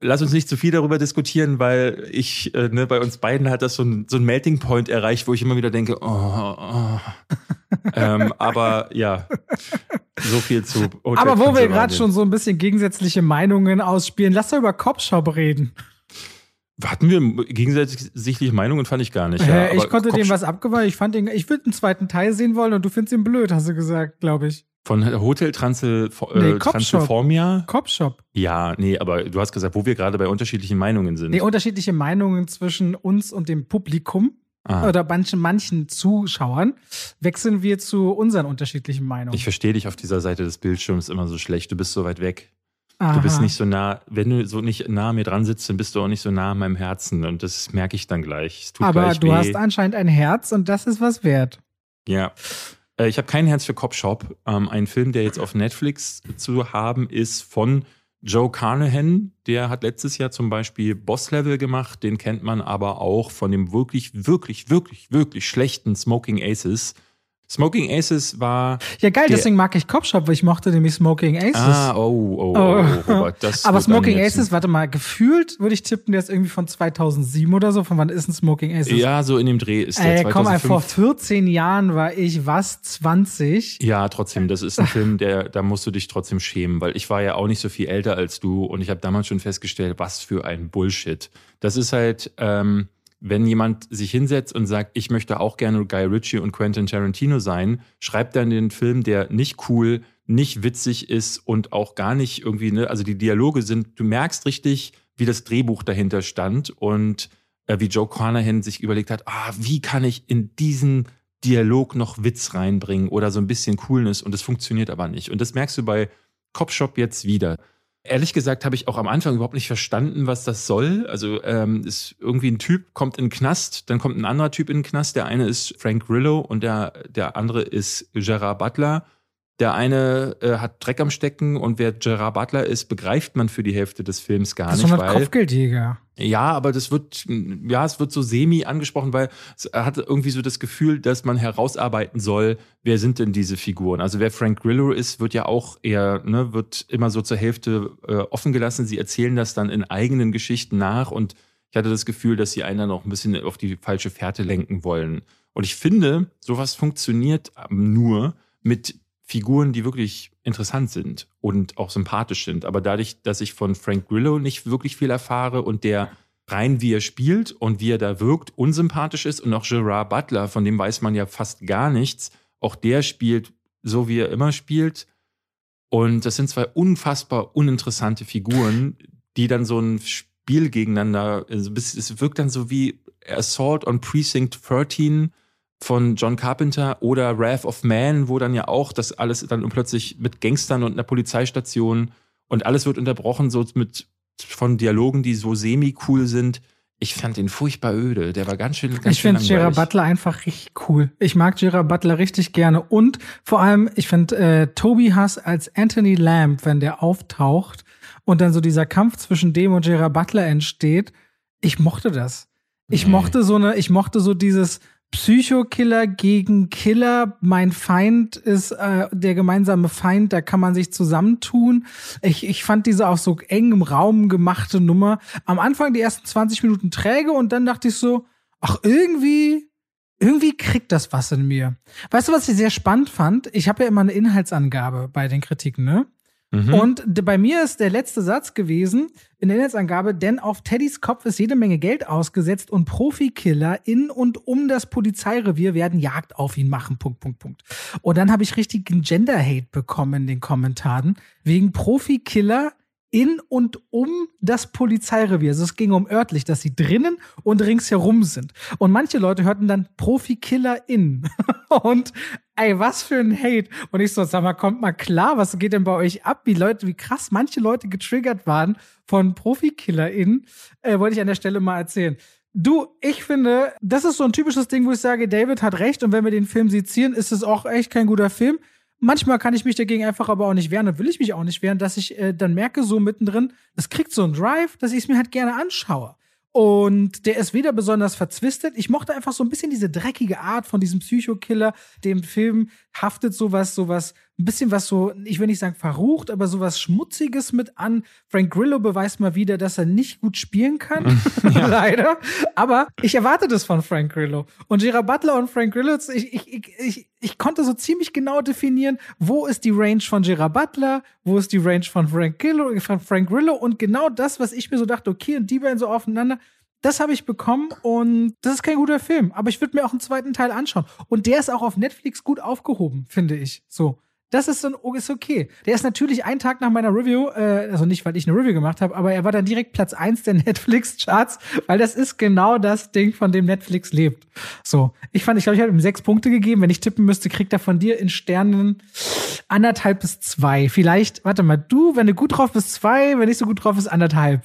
S1: lass uns nicht zu viel darüber diskutieren, weil ich, äh, ne, bei uns beiden hat das so ein, so ein Melting Point erreicht, wo ich immer wieder denke, oh, oh. ähm, aber ja, so viel zu. Hotel
S2: Aber wo wir gerade schon so ein bisschen gegensätzliche Meinungen ausspielen, lass doch über Cop-Shop reden.
S1: Hatten wir gegensätzliche Meinungen, fand ich gar nicht.
S2: Äh,
S1: Ja,
S2: ich
S1: aber
S2: konnte dem
S1: Kopf-
S2: was abgewahren. Ich fand ihn, ich würde einen zweiten Teil sehen wollen und du findest ihn blöd, hast du gesagt, glaube ich.
S1: Von Hotel Transil,
S2: Nee,
S1: äh,
S2: Cop-Shop.
S1: Transylformia?
S2: Cop-Shop.
S1: Ja, nee, aber du hast gesagt, wo wir gerade bei unterschiedlichen Meinungen sind.
S2: Nee, unterschiedliche Meinungen zwischen uns und dem Publikum
S1: Ah,
S2: oder manchen, manchen Zuschauern wechseln wir zu unseren unterschiedlichen Meinungen.
S1: ich verstehe dich auf dieser Seite des Bildschirms immer so schlecht. Du bist so weit weg.
S2: Aha.
S1: Du bist nicht so nah, wenn du so nicht nah an mir dran sitzt, dann bist du auch nicht so nah an meinem Herzen. Und das merke ich dann gleich.
S2: Aber
S1: gleich
S2: du
S1: weh.
S2: hast anscheinend ein Herz und das ist was wert.
S1: Ja. Äh, Ich habe kein Herz für Cop Shop. Ähm, ein Film, der jetzt auf Netflix zu haben ist von Joe Carnahan. Der hat letztes Jahr zum Beispiel Boss Level gemacht. Den kennt man aber auch von dem wirklich, wirklich, wirklich, wirklich schlechten Smoking Aces. Smoking Aces war.
S2: Ja, geil, deswegen mag ich Cop-Shop, weil ich mochte nämlich Smoking Aces.
S1: Ah, oh, oh, oh, oh Robert. Das
S2: Aber
S1: wird dann
S2: Smoking
S1: jetzt-
S2: Aces, warte mal, gefühlt würde ich tippen, der ist irgendwie von 2007 oder so. Von wann ist ein Smoking Aces?
S1: Ja, so in dem Dreh ist der
S2: Ey, komm mal,
S1: 2005.
S2: vor 14 Jahren war ich was, 20?
S1: Ja, trotzdem, das ist ein Film, der, da musst du dich trotzdem schämen, weil ich war ja auch nicht so viel älter als du und ich habe damals schon festgestellt, was für ein Bullshit. Das ist halt, ähm, wenn jemand sich hinsetzt und sagt, ich möchte auch gerne Guy Ritchie und Quentin Tarantino sein, schreibt dann den Film, der nicht cool, nicht witzig ist und auch gar nicht irgendwie, ne, also die Dialoge sind, du merkst richtig, wie das Drehbuch dahinter stand und äh, wie Joe Carnahan sich überlegt hat, ah, wie kann ich in diesen Dialog noch Witz reinbringen oder so ein bisschen Coolness und das funktioniert aber nicht. Und das merkst du bei Cop Shop jetzt wieder. Ehrlich gesagt habe ich auch am Anfang überhaupt nicht verstanden, was das soll. Also ähm, ist irgendwie ein Typ kommt in den Knast, dann kommt ein anderer Typ in den Knast. Der eine ist Frank Grillo und der, der andere ist Gerard Butler. Der eine äh, hat Dreck am Stecken und wer Gerard Butler ist, begreift man für die Hälfte des Films gar
S2: Das ist
S1: nicht,
S2: so eine
S1: weil
S2: Kopfgeldjäger.
S1: ja, aber das wird, ja, es wird so semi angesprochen, weil es hat irgendwie so das Gefühl, dass man herausarbeiten soll, wer sind denn diese Figuren? Also wer Frank Grillo ist, wird ja auch eher, ne, wird immer so zur Hälfte äh, offen gelassen. Sie erzählen das dann in eigenen Geschichten nach und ich hatte das Gefühl, dass sie einen dann auch ein bisschen auf die falsche Fährte lenken wollen. Und ich finde, sowas funktioniert nur mit Figuren, die wirklich interessant sind und auch sympathisch sind. Aber dadurch, dass ich von Frank Grillo nicht wirklich viel erfahre und der rein wie er spielt und wie er da wirkt, unsympathisch ist und auch Gerard Butler, von dem weiß man ja fast gar nichts, auch der spielt so, wie er immer spielt. Und das sind zwei unfassbar uninteressante Figuren, die dann so ein Spiel gegeneinander, also es wirkt dann so wie Assault on Precinct 13 von John Carpenter oder Wrath of Man, wo dann ja auch das alles dann plötzlich mit Gangstern und einer Polizeistation und alles wird unterbrochen so mit von Dialogen, die so semi-cool sind. ich fand ihn furchtbar öde. Der war ganz schön. Ganz
S2: ich finde Gerard Butler einfach richtig cool. Ich mag Gerard Butler richtig gerne. Und vor allem, ich finde äh, Toby Huss als Anthony Lamb, wenn der auftaucht und dann so dieser Kampf zwischen dem und Gerard Butler entsteht, ich mochte das. Ich nee. mochte so eine, ich mochte so dieses Psychokiller gegen Killer. Mein Feind ist äh, der gemeinsame Feind, da kann man sich zusammentun. Ich, ich fand diese auch so eng im Raum gemachte Nummer. Am Anfang die ersten 20 Minuten träge und dann dachte ich so, ach, irgendwie, irgendwie kriegt das was in mir. Weißt du, was ich sehr spannend fand? Ich habe ja immer eine Inhaltsangabe bei den Kritiken, ne? Mhm. Und bei mir ist der letzte Satz gewesen in der Inhaltsangabe, denn auf Teddys Kopf ist jede Menge Geld ausgesetzt und Profikiller in und um das Polizeirevier werden Jagd auf ihn machen. Punkt, Punkt, Punkt. Und dann habe ich richtigen Gender-Hate bekommen in den Kommentaren wegen Profikiller in und um das Polizeirevier. Also es ging um örtlich, dass sie drinnen und ringsherum sind. Und manche Leute hörten dann Profikiller in. und ey, was für ein Hate. Und ich so, sag mal, kommt mal klar, was geht denn bei euch ab? Wie Leute, wie krass manche Leute getriggert waren von Profikiller in, äh, wollte ich an der Stelle mal erzählen. Du, ich finde, das ist so ein typisches Ding, wo ich sage, David hat recht und wenn wir den Film sezieren, ist es auch echt kein guter Film. Manchmal kann ich mich dagegen einfach aber auch nicht wehren und will ich mich auch nicht wehren, dass ich äh, dann merke, so mittendrin, das kriegt so einen Drive, dass ich es mir halt gerne anschaue. Und der ist weder besonders verzwistet. Ich mochte einfach so ein bisschen diese dreckige Art von diesem Psychokiller. Dem Film haftet sowas, sowas, ein bisschen was so, ich will nicht sagen verrucht, aber sowas Schmutziges mit an. Frank Grillo beweist mal wieder, dass er nicht gut spielen kann. Leider. Aber ich erwarte das von Frank Grillo. Und Gerard Butler und Frank Grillo, ich, ich, ich, ich, ich konnte so ziemlich genau definieren, wo ist die Range von Gerard Butler, wo ist die Range von Frank Grillo, von Frank Grillo und genau das, was ich mir so dachte, okay, und die beiden so aufeinander, das habe ich bekommen und das ist kein guter Film. Aber ich würde mir auch einen zweiten Teil anschauen. Und der ist auch auf Netflix gut aufgehoben, finde ich. So. Das ist, dann, ist okay. Der ist natürlich einen Tag nach meiner Review, äh, also nicht, weil ich eine Review gemacht habe, aber er war dann direkt Platz eins der Netflix-Charts, weil das ist genau das Ding, von dem Netflix lebt. So, ich fand, ich glaube, ich habe ihm sechs Punkte gegeben. Wenn ich tippen müsste, kriegt er von dir in Sternen anderthalb bis zwei. Vielleicht, warte mal, du, wenn du gut drauf bist, zwei, wenn nicht so gut drauf ist, anderthalb.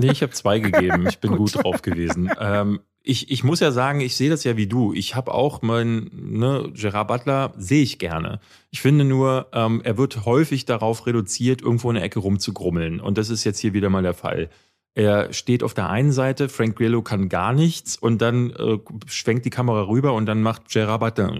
S1: Nee, ich habe zwei gegeben. Ich bin gut. gut drauf gewesen. Ähm, ich, ich muss ja sagen, ich sehe das ja wie du. Ich habe auch mein, ne, Gerard Butler sehe ich gerne. Ich finde nur, ähm, er wird häufig darauf reduziert, irgendwo in der Ecke rumzugrummeln. Und das ist jetzt hier wieder mal der Fall. Er steht auf der einen Seite, Frank Grillo kann gar nichts und dann äh, schwenkt die Kamera rüber und dann macht Gerard Butler.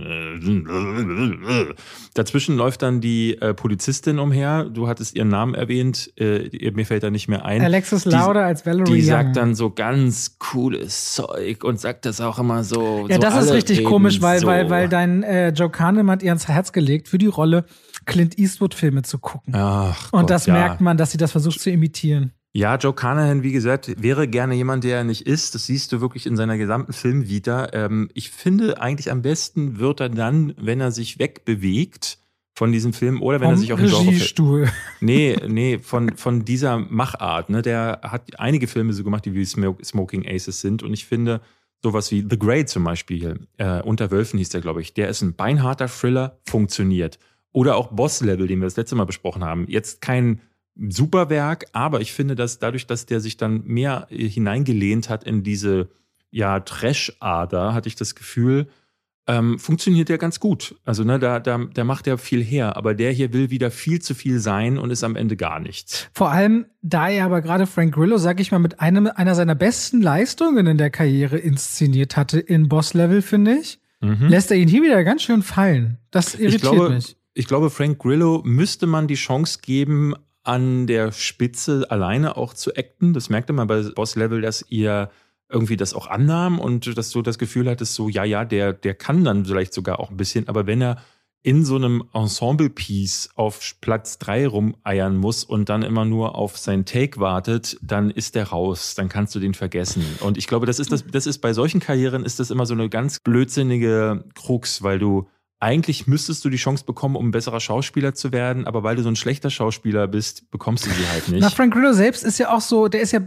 S1: Dazwischen läuft dann die äh, Polizistin umher. Du hattest ihren Namen erwähnt, äh, mir fällt da nicht mehr ein.
S2: Alexis Lauder als Valerie
S1: Die sagt dann so ganz cooles Zeug und sagt das auch immer so.
S2: Ja,
S1: so
S2: das ist richtig komisch, weil, so. weil, weil dein äh, Joe Kahnemann hat ihr ans Herz gelegt, für die Rolle Clint Eastwood-Filme zu gucken.
S1: Ach,
S2: und
S1: Gott,
S2: das
S1: ja.
S2: merkt man, dass sie das versucht zu imitieren.
S1: Ja, Joe Carnahan, wie gesagt, wäre gerne jemand, der er nicht ist. Das siehst du wirklich in seiner gesamten Filmvita. Ähm, ich finde eigentlich am besten wird er dann, wenn er sich wegbewegt von diesem Film oder wenn
S2: Vom
S1: er sich auf den
S2: Regiestuhl.
S1: Nee, nee, von, von dieser Machart. Ne? Der hat einige Filme so gemacht, die wie Smoking Aces sind. Und ich finde, sowas wie The Grey zum Beispiel, äh, Unter Wölfen hieß der, glaube ich, der ist ein beinharter Thriller, funktioniert. Oder auch Boss Level, den wir das letzte Mal besprochen haben. Jetzt kein super Werk, aber ich finde, dass dadurch, dass der sich dann mehr äh, hineingelehnt hat in diese ja, Trash-Ader, hatte ich das Gefühl, ähm, funktioniert der ganz gut. Also, ne, da, da, der macht ja viel her, aber der hier will wieder viel zu viel sein und ist am Ende gar nichts.
S2: Vor allem, da er aber gerade Frank Grillo, sag ich mal, mit einem, einer seiner besten Leistungen in der Karriere inszeniert hatte in Boss-Level, finde ich, mhm. lässt er ihn hier wieder ganz schön fallen. Das irritiert
S1: ich glaube,
S2: mich.
S1: Ich glaube, Frank Grillo müsste man die Chance geben, an der Spitze alleine auch zu acten. Das merkte man bei Boss Level, dass ihr irgendwie das auch annahm und dass du das Gefühl hattest, so, ja, ja, der, der kann dann vielleicht sogar auch ein bisschen, aber wenn er in so einem Ensemble-Piece auf Platz drei rumeiern muss und dann immer nur auf sein Take wartet, dann ist der raus, dann kannst du den vergessen. Und ich glaube, das ist das, das ist bei solchen Karrieren ist das immer so eine ganz blödsinnige Krux, weil du eigentlich müsstest du die Chance bekommen, um ein besserer Schauspieler zu werden, aber weil du so ein schlechter Schauspieler bist, bekommst du sie halt nicht.
S2: Na, Frank Grillo selbst ist ja auch so, der ist ja,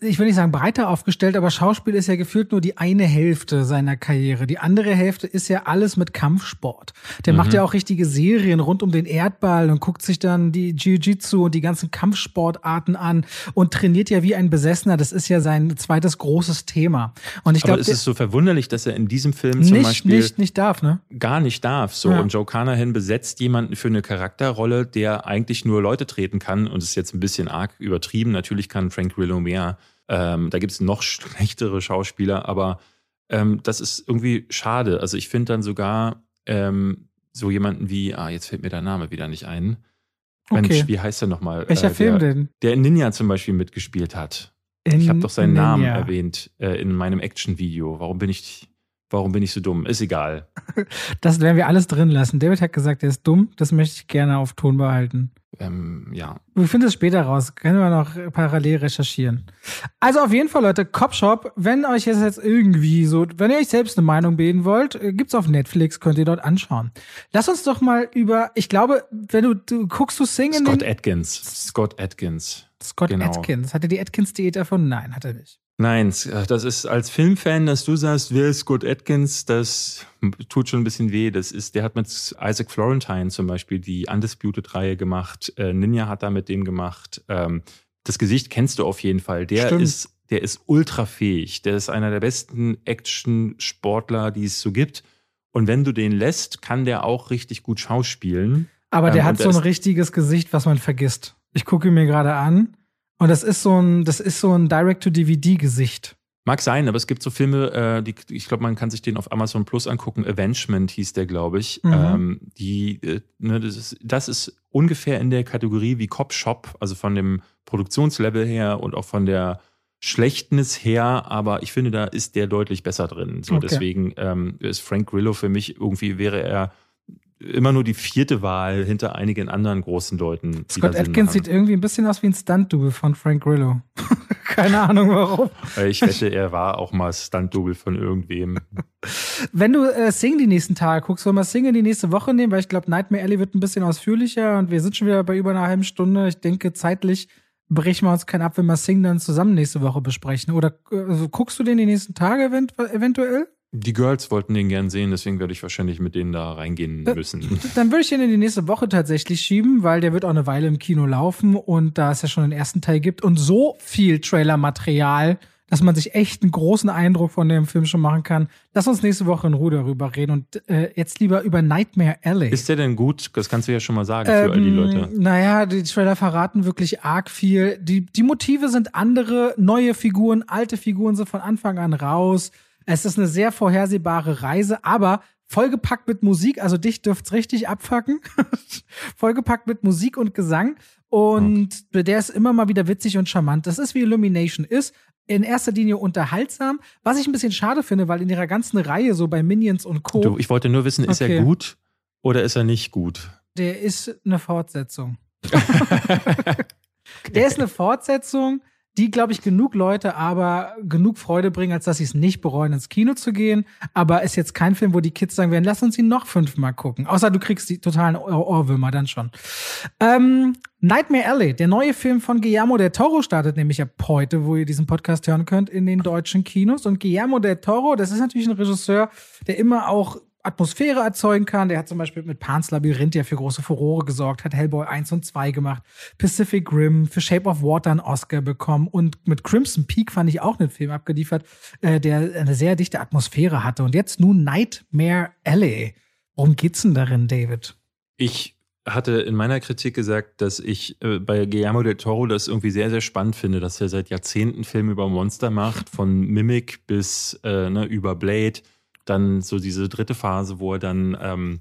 S2: ich will nicht sagen breiter aufgestellt, aber Schauspiel ist ja gefühlt nur die eine Hälfte seiner Karriere. Die andere Hälfte ist ja alles mit Kampfsport. Der mhm. macht ja auch richtige Serien rund um den Erdball und guckt sich dann die Jiu-Jitsu und die ganzen Kampfsportarten an und trainiert ja wie ein Besessener. Das ist ja sein zweites großes Thema. Und ich glaube,
S1: es ist so verwunderlich, dass er in diesem Film zum
S2: nicht,
S1: Beispiel
S2: nicht, nicht darf, ne?
S1: Gar nicht darf darf. So. Ja. Und Joe Carnahan besetzt jemanden für eine Charakterrolle, der eigentlich nur Leute treten kann. Und ist jetzt ein bisschen arg übertrieben. Natürlich kann Frank Grillo mehr. Ähm, da gibt es noch schlechtere Schauspieler, aber ähm, das ist irgendwie schade. Also ich finde dann sogar ähm, so jemanden wie, ah, jetzt fällt mir der Name wieder nicht ein. Mensch, okay. wie heißt der nochmal?
S2: Welcher
S1: äh,
S2: Film denn?
S1: Der in Ninja zum Beispiel mitgespielt hat. In ich habe doch seinen Ninja. Namen erwähnt äh, in meinem Action-Video. Warum bin ich Warum bin ich so dumm? Ist egal.
S2: Das werden wir alles drin lassen. David hat gesagt, er ist dumm. Das möchte ich gerne auf Ton behalten.
S1: Ähm, ja.
S2: Wir finden es später raus. Können wir noch parallel recherchieren. Also auf jeden Fall, Leute, Copshop, wenn euch jetzt irgendwie so, wenn ihr euch selbst eine Meinung bilden wollt, äh, gibt's auf Netflix, könnt ihr dort anschauen. Lass uns doch mal über, ich glaube, wenn du, du guckst du Sing
S1: Scott Atkins. Scott Atkins.
S2: Scott genau. Atkins. Hat er die Atkins-Diät erfunden? Nein, hat er nicht.
S1: Nein, äh, das ist als Filmfan, dass du sagst, Will Scott Atkins, das tut schon ein bisschen weh. Das ist, der hat mit Isaac Florentine zum Beispiel die Undisputed-Reihe gemacht. Äh, Ninja hat da mit dem gemacht. Ähm, das Gesicht kennst du auf jeden Fall. Der Stimmt. ist, der ist ultra fähig. Der ist einer der besten Action-Sportler, die es so gibt. Und wenn du den lässt, kann der auch richtig gut schauspielen.
S2: Aber der ähm, hat so ein richtiges Gesicht, was man vergisst. Ich gucke ihn mir gerade an. Und das ist so ein, das ist so ein Direct-to-DVD-Gesicht.
S1: Mag sein, aber es gibt so Filme, äh, die, ich glaube, man kann sich den auf Amazon Plus angucken. Avengement hieß der, glaube ich. Mhm. Ähm, die, äh, ne, das, ist, das ist ungefähr in der Kategorie wie Cop Shop, also von dem Produktionslevel her und auch von der Schlechtnis her, aber ich finde, da ist der deutlich besser drin. So, okay. deswegen ähm, ist Frank Grillo für mich irgendwie wäre er immer nur die vierte Wahl hinter einigen anderen großen Leuten.
S2: Scott Atkins sieht irgendwie ein bisschen aus wie ein Stunt-Double von Frank Grillo. Keine Ahnung warum.
S1: Ich wette, er war auch mal Stunt-Double von irgendwem.
S2: Wenn du äh, Sing die nächsten Tage guckst, wollen wir Sing in die nächste Woche nehmen, weil ich glaube, Nightmare Alley wird ein bisschen ausführlicher und wir sind schon wieder bei über einer halben Stunde. Ich denke, zeitlich brechen wir uns keinen ab, wenn wir Sing dann zusammen nächste Woche besprechen. Oder äh, guckst du den die nächsten Tage event eventuell?
S1: Die Girls wollten den gern sehen, deswegen werde ich wahrscheinlich mit denen da reingehen müssen.
S2: Dann würde ich den in die nächste Woche tatsächlich schieben, weil der wird auch eine Weile im Kino laufen und da es ja schon den ersten Teil gibt und so viel Trailermaterial, dass man sich echt einen großen Eindruck von dem Film schon machen kann. Lass uns nächste Woche in Ruhe darüber reden und äh, jetzt lieber über Nightmare Alley.
S1: Ist der denn gut? Das kannst du ja schon mal sagen ähm, für all die ähm, Leute.
S2: Naja, die Trailer verraten wirklich arg viel. Die, die Motive sind andere, neue Figuren, alte Figuren sind von Anfang an raus. Es ist eine sehr vorhersehbare Reise, aber vollgepackt mit Musik, also dich dürft's richtig abfacken. vollgepackt mit Musik und Gesang. Und okay. der ist immer mal wieder witzig und charmant. Das ist wie Illumination ist. In erster Linie unterhaltsam, was ich ein bisschen schade finde, weil in ihrer ganzen Reihe, so bei Minions und Co.
S1: Du, ich wollte nur wissen, ist okay. er gut oder ist er nicht gut?
S2: Der ist eine Fortsetzung. der ist eine Fortsetzung die, glaube ich, genug Leute aber genug Freude bringen, als dass sie es nicht bereuen, ins Kino zu gehen. Aber ist jetzt kein Film, wo die Kids sagen werden, lass uns ihn noch fünfmal gucken. Außer du kriegst die totalen Ohr Ohrwürmer dann schon. Ähm, Nightmare Alley, der neue Film von Guillermo del Toro startet nämlich ab heute, wo ihr diesen Podcast hören könnt, in den deutschen Kinos. Und Guillermo del Toro, das ist natürlich ein Regisseur, der immer auch Atmosphäre erzeugen kann. Der hat zum Beispiel mit Pans Labyrinth ja für große Furore gesorgt, hat Hellboy 1 und 2 gemacht, Pacific Rim, für Shape of Water einen Oscar bekommen und mit Crimson Peak fand ich auch einen Film abgeliefert, äh, der eine sehr dichte Atmosphäre hatte. Und jetzt nun Nightmare Alley. Worum geht's denn darin, David?
S1: Ich hatte in meiner Kritik gesagt, dass ich äh, bei Guillermo del Toro das irgendwie sehr, sehr spannend finde, dass er seit Jahrzehnten Filme über Monster macht, von Mimic bis äh, ne, über Blade dann so diese dritte Phase, wo er dann ähm,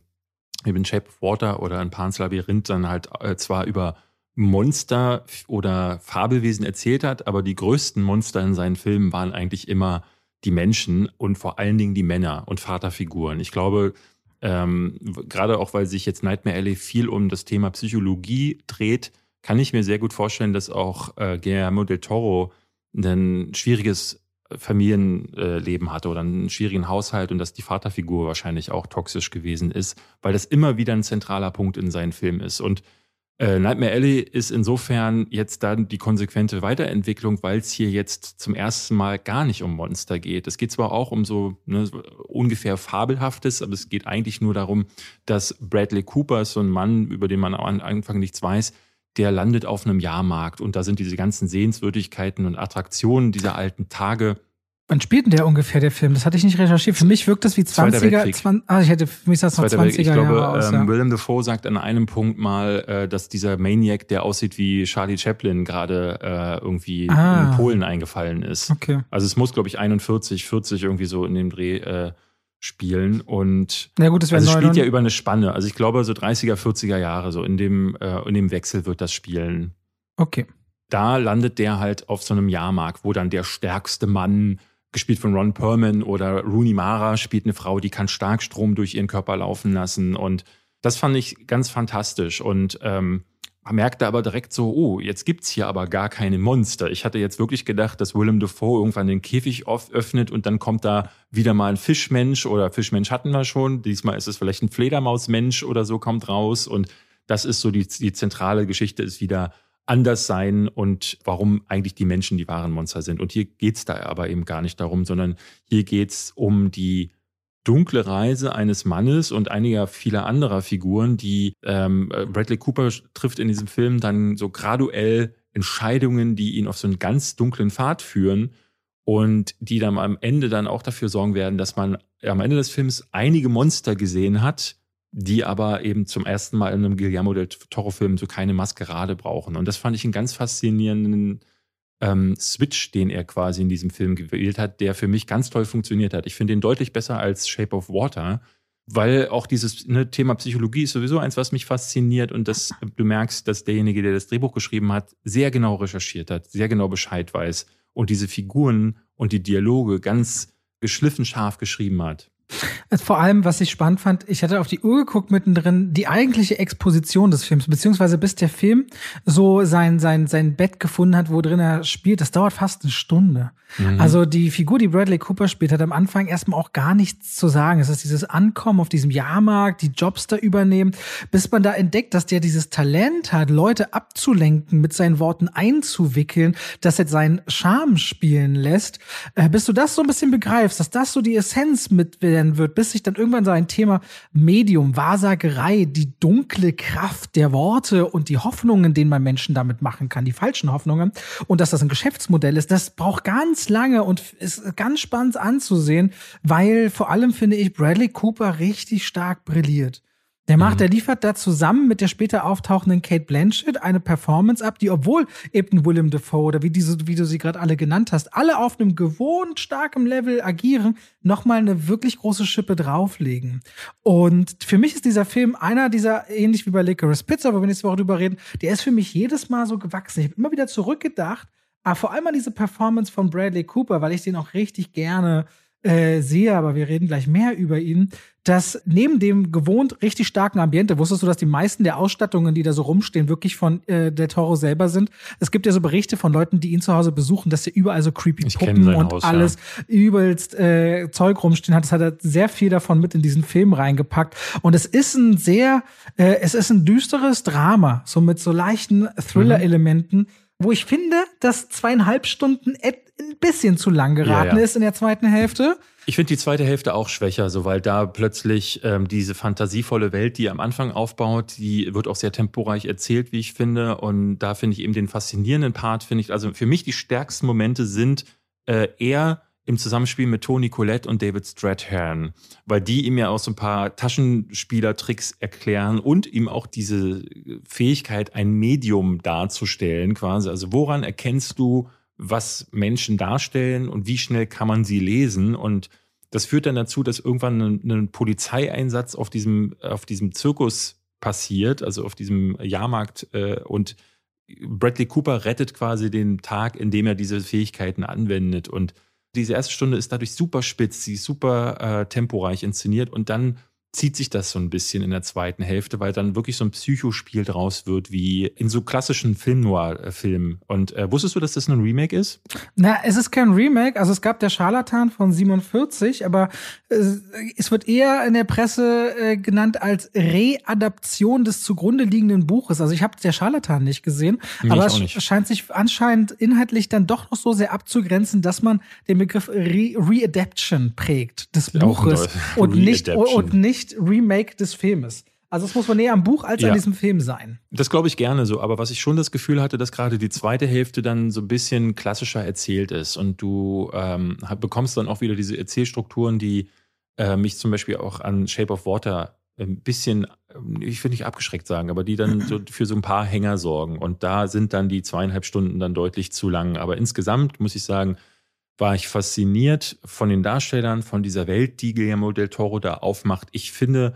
S1: eben Shape of Water oder ein Pans Labyrinth dann halt äh, zwar über Monster oder Fabelwesen erzählt hat, aber die größten Monster in seinen Filmen waren eigentlich immer die Menschen und vor allen Dingen die Männer und Vaterfiguren. Ich glaube, ähm, gerade auch weil sich jetzt Nightmare Alley viel um das Thema Psychologie dreht, kann ich mir sehr gut vorstellen, dass auch äh, Guillermo del Toro ein schwieriges Familienleben hatte oder einen schwierigen Haushalt und dass die Vaterfigur wahrscheinlich auch toxisch gewesen ist, weil das immer wieder ein zentraler Punkt in seinen Filmen ist. Und äh, Nightmare Alley ist insofern jetzt dann die konsequente Weiterentwicklung, weil es hier jetzt zum ersten Mal gar nicht um Monster geht. Es geht zwar auch um so, ne, ungefähr Fabelhaftes, aber es geht eigentlich nur darum, dass Bradley Cooper, so ein Mann, über den man am Anfang nichts weiß, der landet auf einem Jahrmarkt und da sind diese ganzen Sehenswürdigkeiten und Attraktionen dieser alten Tage
S2: Wann spielt denn der ungefähr, der Film? Das hatte ich nicht recherchiert. Für mich wirkt das wie 20er. 20, ah, ich hätte, für mich sah es noch 20er
S1: Ich glaube, Jahre aus, ähm, ja. Willem Dafoe sagt an einem Punkt mal, äh, dass dieser Maniac, der aussieht wie Charlie Chaplin, gerade äh, irgendwie ah. in Polen eingefallen ist.
S2: Okay.
S1: Also es muss, glaube ich, 41, 40 irgendwie so in dem Dreh äh, spielen. Und
S2: ja, gut, das
S1: also es spielt ja über eine Spanne. Also ich glaube, so 30er, 40er Jahre, so in dem, äh, in dem Wechsel wird das spielen.
S2: Okay.
S1: Da landet der halt auf so einem Jahrmarkt, wo dann der stärkste Mann gespielt von Ron Perlman oder Rooney Mara spielt eine Frau, die kann Starkstrom durch ihren Körper laufen lassen. Und das fand ich ganz fantastisch. Und ähm, merkte aber direkt so, oh, jetzt gibt's hier aber gar keine Monster. Ich hatte jetzt wirklich gedacht, dass Willem Dafoe irgendwann den Käfig öffnet und dann kommt da wieder mal ein Fischmensch oder Fischmensch hatten wir schon. Diesmal ist es vielleicht ein Fledermausmensch oder so kommt raus. Und das ist so die, die zentrale Geschichte ist wieder, anders sein und warum eigentlich die Menschen die wahren Monster sind. Und hier geht's da aber eben gar nicht darum, sondern hier geht's um die dunkle Reise eines Mannes und einiger vieler anderer Figuren, die ähm, Bradley Cooper trifft in diesem Film dann so graduell Entscheidungen, die ihn auf so einen ganz dunklen Pfad führen und die dann am Ende dann auch dafür sorgen werden, dass man am Ende des Films einige Monster gesehen hat, die aber eben zum ersten Mal in einem Guillermo del Toro-Film so keine Maskerade brauchen. Und das fand ich einen ganz faszinierenden ähm, Switch, den er quasi in diesem Film gewählt hat, der für mich ganz toll funktioniert hat. Ich finde ihn deutlich besser als Shape of Water, weil auch dieses ne, Thema Psychologie ist sowieso eins, was mich fasziniert und das, du merkst, dass derjenige, der das Drehbuch geschrieben hat, sehr genau recherchiert hat, sehr genau Bescheid weiß und diese Figuren und die Dialoge ganz geschliffen scharf geschrieben hat.
S2: Vor allem, was ich spannend fand, ich hatte auf die Uhr geguckt mittendrin, die eigentliche Exposition des Films, beziehungsweise bis der Film so sein, sein, sein Bett gefunden hat, wo drin er spielt, das dauert fast eine Stunde. Mhm. Also die Figur, die Bradley Cooper spielt, hat am Anfang erstmal auch gar nichts zu sagen. Es ist dieses Ankommen auf diesem Jahrmarkt, die Jobs da übernehmen, bis man da entdeckt, dass der dieses Talent hat, Leute abzulenken, mit seinen Worten einzuwickeln, dass er seinen Charme spielen lässt, äh, bis du das so ein bisschen begreifst, dass das so die Essenz mit werden wird, bis sich dann irgendwann so ein Thema Medium, Wahrsagerei, die dunkle Kraft der Worte und die Hoffnungen, denen man Menschen damit machen kann, die falschen Hoffnungen und dass das ein Geschäftsmodell ist, das braucht ganz lange und ist ganz spannend anzusehen, weil vor allem finde ich Bradley Cooper richtig stark brilliert. Der macht, mhm. der liefert da zusammen mit der später auftauchenden Kate Blanchett eine Performance ab, die, obwohl eben Willem Dafoe oder wie diese, wie du sie gerade alle genannt hast, alle auf einem gewohnt starkem Level agieren, nochmal eine wirklich große Schippe drauflegen. Und für mich ist dieser Film einer dieser, ähnlich wie bei Licorice Pizza, wo wir nächste Woche drüber reden, der ist für mich jedes Mal so gewachsen. Ich habe immer wieder zurückgedacht, aber vor allem an diese Performance von Bradley Cooper, weil ich den auch richtig gerne äh, sehe, aber wir reden gleich mehr über ihn, dass neben dem gewohnt richtig starken Ambiente, wusstest du, dass die meisten der Ausstattungen, die da so rumstehen, wirklich von äh, der Toro selber sind? Es gibt ja so Berichte von Leuten, die ihn zu Hause besuchen, dass er überall so creepy ich Puppen und Haus, alles ja. übelst äh, Zeug rumstehen hat. Das hat er sehr viel davon mit in diesen Film reingepackt. Und es ist ein sehr, äh, es ist ein düsteres Drama, so mit so leichten Thriller-Elementen. Mhm wo ich finde, dass zweieinhalb Stunden ein bisschen zu lang geraten ja, ja. ist in der zweiten Hälfte.
S1: Ich finde die zweite Hälfte auch schwächer, so weil da plötzlich ähm, diese fantasievolle Welt, die am Anfang aufbaut, die wird auch sehr temporeich erzählt, wie ich finde. Und da finde ich eben den faszinierenden Part, finde ich, also für mich die stärksten Momente sind äh, eher im Zusammenspiel mit Tony Collette und David Strathairn, weil die ihm ja auch so ein paar Taschenspielertricks erklären und ihm auch diese Fähigkeit, ein Medium darzustellen quasi. Also woran erkennst du, was Menschen darstellen und wie schnell kann man sie lesen? Und das führt dann dazu, dass irgendwann ein, ein Polizeieinsatz auf diesem, auf diesem Zirkus passiert, also auf diesem Jahrmarkt äh, und Bradley Cooper rettet quasi den Tag, in dem er diese Fähigkeiten anwendet und diese erste Stunde ist dadurch super spitz, sie ist super äh, temporeich inszeniert und dann zieht sich das so ein bisschen in der zweiten Hälfte, weil dann wirklich so ein Psychospiel draus wird, wie in so klassischen Film-Noir-Filmen. Und äh, wusstest du, dass das ein Remake ist?
S2: Na, es ist kein Remake. Also es gab der Scharlatan von 47, aber äh, es wird eher in der Presse äh, genannt als Readaption des zugrunde liegenden Buches. Also ich habe der Scharlatan nicht gesehen, nee, aber es nicht. scheint sich anscheinend inhaltlich dann doch noch so sehr abzugrenzen, dass man den Begriff Re Readaption prägt des Buches und nicht, und nicht nicht Remake des Filmes. Also es muss man näher am Buch als ja. an diesem Film sein.
S1: Das glaube ich gerne so, aber was ich schon das Gefühl hatte, dass gerade die zweite Hälfte dann so ein bisschen klassischer erzählt ist und du ähm, bekommst dann auch wieder diese Erzählstrukturen, die äh, mich zum Beispiel auch an Shape of Water ein bisschen, ich will nicht abgeschreckt sagen, aber die dann so für so ein paar Hänger sorgen. Und da sind dann die zweieinhalb Stunden dann deutlich zu lang. Aber insgesamt muss ich sagen, war ich fasziniert von den Darstellern, von dieser Welt, die Guillermo del Toro da aufmacht. Ich finde,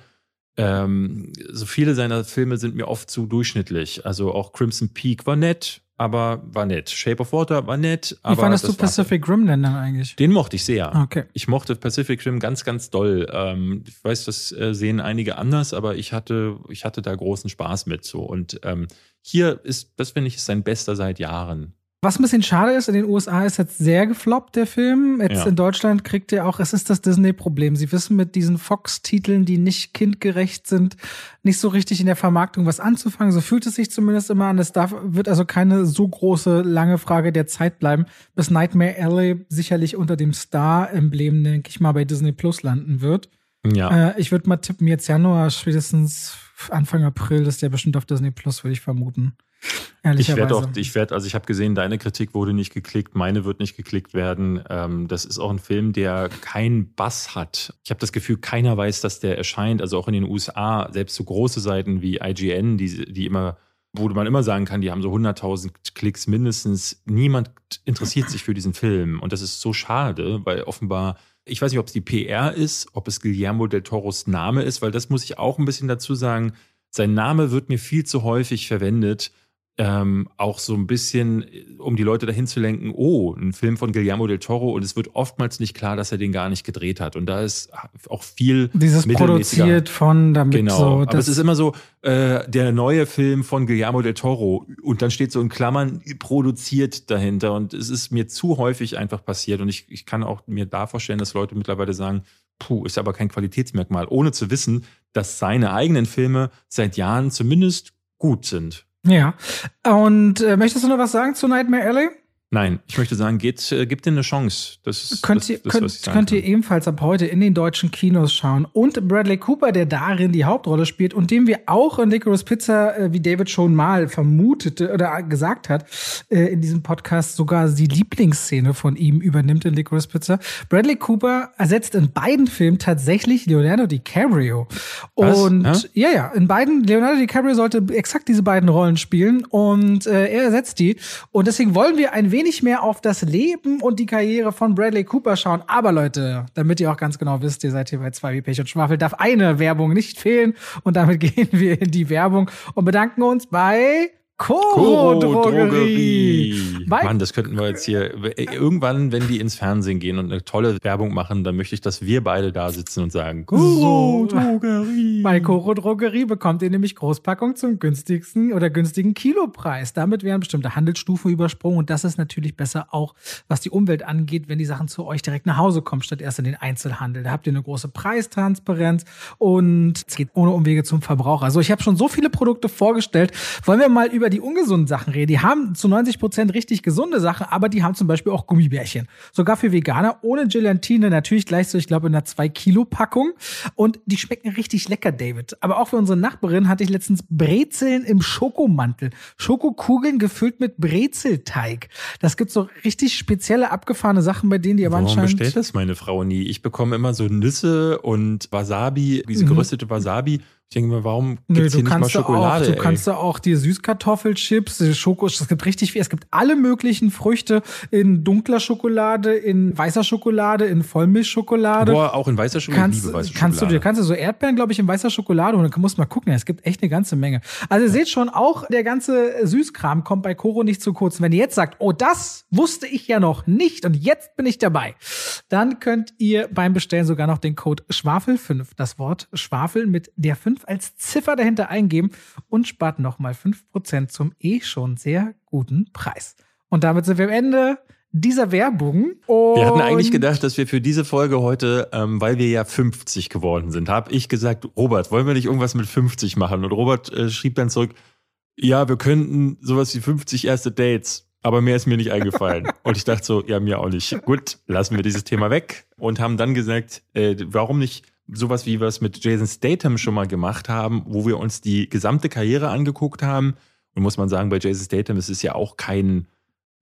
S1: ähm, so viele seiner Filme sind mir oft zu durchschnittlich. Also auch Crimson Peak war nett, aber war nett. Shape of Water war nett.
S2: Wie fandest du Pacific Rim denn dann eigentlich?
S1: Den mochte ich sehr.
S2: Okay.
S1: Ich mochte Pacific Rim ganz, ganz doll. Ähm, ich weiß, das äh, sehen einige anders, aber ich hatte, ich hatte da großen Spaß mit so. Und ähm, hier ist, das finde ich, ist sein bester seit Jahren.
S2: Was ein bisschen schade ist, in den USA ist jetzt sehr gefloppt, der Film. Jetzt ja. in Deutschland kriegt er auch, es ist das Disney-Problem. Sie wissen mit diesen Fox-Titeln, die nicht kindgerecht sind, nicht so richtig in der Vermarktung was anzufangen. So fühlt es sich zumindest immer an. Es darf, wird also keine so große, lange Frage der Zeit bleiben, bis Nightmare Alley sicherlich unter dem Star-Emblem, denke ich mal, bei Disney Plus landen wird.
S1: Ja.
S2: Äh, ich würde mal tippen, jetzt Januar, spätestens Anfang April ist der bestimmt auf Disney Plus, würde ich vermuten.
S1: Ich werde auch, ich werde, also ich habe gesehen, deine Kritik wurde nicht geklickt, meine wird nicht geklickt werden. Ähm, das ist auch ein Film, der keinen Bass hat. Ich habe das Gefühl, keiner weiß, dass der erscheint. Also auch in den USA, selbst so große Seiten wie IGN, die, die immer, wo man immer sagen kann, die haben so 100.000 Klicks mindestens. Niemand interessiert sich für diesen Film. Und das ist so schade, weil offenbar ich weiß nicht, ob es die PR ist, ob es Guillermo del Toros Name ist, weil das muss ich auch ein bisschen dazu sagen. Sein Name wird mir viel zu häufig verwendet ähm, auch so ein bisschen, um die Leute dahin zu lenken, oh, ein Film von Guillermo del Toro und es wird oftmals nicht klar, dass er den gar nicht gedreht hat. Und da ist auch viel
S2: dieses produziert von damit
S1: genau.
S2: so.
S1: Aber es ist immer so äh, der neue Film von Guillermo del Toro und dann steht so in Klammern produziert dahinter und es ist mir zu häufig einfach passiert und ich, ich kann auch mir da vorstellen, dass Leute mittlerweile sagen, puh, ist aber kein Qualitätsmerkmal, ohne zu wissen, dass seine eigenen Filme seit Jahren zumindest gut sind.
S2: Ja. Und äh, möchtest du noch was sagen zu Nightmare Alley?
S1: Nein, ich möchte sagen, geht, äh, gebt dir eine Chance. Das,
S2: könnt
S1: das,
S2: ihr, das, könnt, könnt ihr ebenfalls ab heute in den deutschen Kinos schauen. Und Bradley Cooper, der darin die Hauptrolle spielt und dem wir auch in Licorice Pizza, äh, wie David schon mal vermutete oder gesagt hat, äh, in diesem Podcast sogar die Lieblingsszene von ihm übernimmt in Licorice Pizza. Bradley Cooper ersetzt in beiden Filmen tatsächlich Leonardo DiCaprio. Was? Und ja? ja, ja, in beiden, Leonardo DiCaprio sollte exakt diese beiden Rollen spielen und äh, er ersetzt die. Und deswegen wollen wir ein wenig wenig mehr auf das Leben und die Karriere von Bradley Cooper schauen. Aber Leute, damit ihr auch ganz genau wisst, ihr seid hier bei 2 wie Pech und Schwafel, darf eine Werbung nicht fehlen. Und damit gehen wir in die Werbung und bedanken uns bei Koro Drogerie.
S1: Mann, das könnten wir jetzt hier. Irgendwann, wenn die ins Fernsehen gehen und eine tolle Werbung machen, dann möchte ich, dass wir beide da sitzen und sagen:
S2: Koro Drogerie. Bei Koro Drogerie bekommt ihr nämlich Großpackung zum günstigsten oder günstigen Kilopreis. Damit werden bestimmte Handelsstufen übersprungen und das ist natürlich besser auch, was die Umwelt angeht, wenn die Sachen zu euch direkt nach Hause kommen, statt erst in den Einzelhandel. Da habt ihr eine große Preistransparenz und es geht ohne Umwege zum Verbraucher. Also ich habe schon so viele Produkte vorgestellt. Wollen wir mal über über die ungesunden Sachen reden. Die haben zu 90 Prozent richtig gesunde Sachen, aber die haben zum Beispiel auch Gummibärchen. Sogar für Veganer, ohne Gelatine, natürlich gleich so, ich glaube, in einer 2-Kilo-Packung. Und die schmecken richtig lecker, David. Aber auch für unsere Nachbarin hatte ich letztens Brezeln im Schokomantel. Schokokugeln gefüllt mit Brezelteig. Das gibt so richtig spezielle, abgefahrene Sachen, bei denen die aber
S1: Warum
S2: anscheinend.
S1: bestellt das meine Frau nie? Ich bekomme immer so Nüsse und Wasabi, diese mhm. geröstete Wasabi Ich denke mir, warum
S2: Nö,
S1: gibt's
S2: du
S1: hier nicht mal
S2: kannst,
S1: Schokolade?
S2: auch, du
S1: ey?
S2: kannst da auch die Süßkartoffelchips, die Schoko, es gibt richtig viel. Es gibt alle möglichen Früchte in dunkler Schokolade, in weißer Schokolade, in Vollmilchschokolade.
S1: Boah, auch in weißer Schokolade.
S2: kannst,
S1: liebe weiße
S2: kannst du
S1: Schokolade.
S2: dir kannst du so Erdbeeren, glaube ich, in weißer Schokolade und dann musst du mal gucken, es gibt echt eine ganze Menge. Also ihr seht schon, auch der ganze Süßkram kommt bei Koro nicht zu kurz. Wenn ihr jetzt sagt, oh, das wusste ich ja noch nicht und jetzt bin ich dabei, dann könnt ihr beim Bestellen sogar noch den Code Schwafel5, das Wort Schwafel mit der 5 als Ziffer dahinter eingeben und spart nochmal 5% zum eh schon sehr guten Preis. Und damit sind wir am Ende dieser Werbung. Und
S1: Wir hatten eigentlich gedacht, dass wir für diese Folge heute, ähm, weil wir ja 50 geworden sind, habe ich gesagt, Robert, wollen wir nicht irgendwas mit 50 machen? Und Robert äh, schrieb dann zurück, ja, wir könnten sowas wie 50 erste Dates, aber mehr ist mir nicht eingefallen. und ich dachte so, ja, mir auch nicht. Gut, lassen wir dieses Thema weg und haben dann gesagt, äh, warum nicht sowas wie wir es mit Jason Statham schon mal gemacht haben, wo wir uns die gesamte Karriere angeguckt haben. Und muss man sagen, bei Jason Statham ist es ja auch kein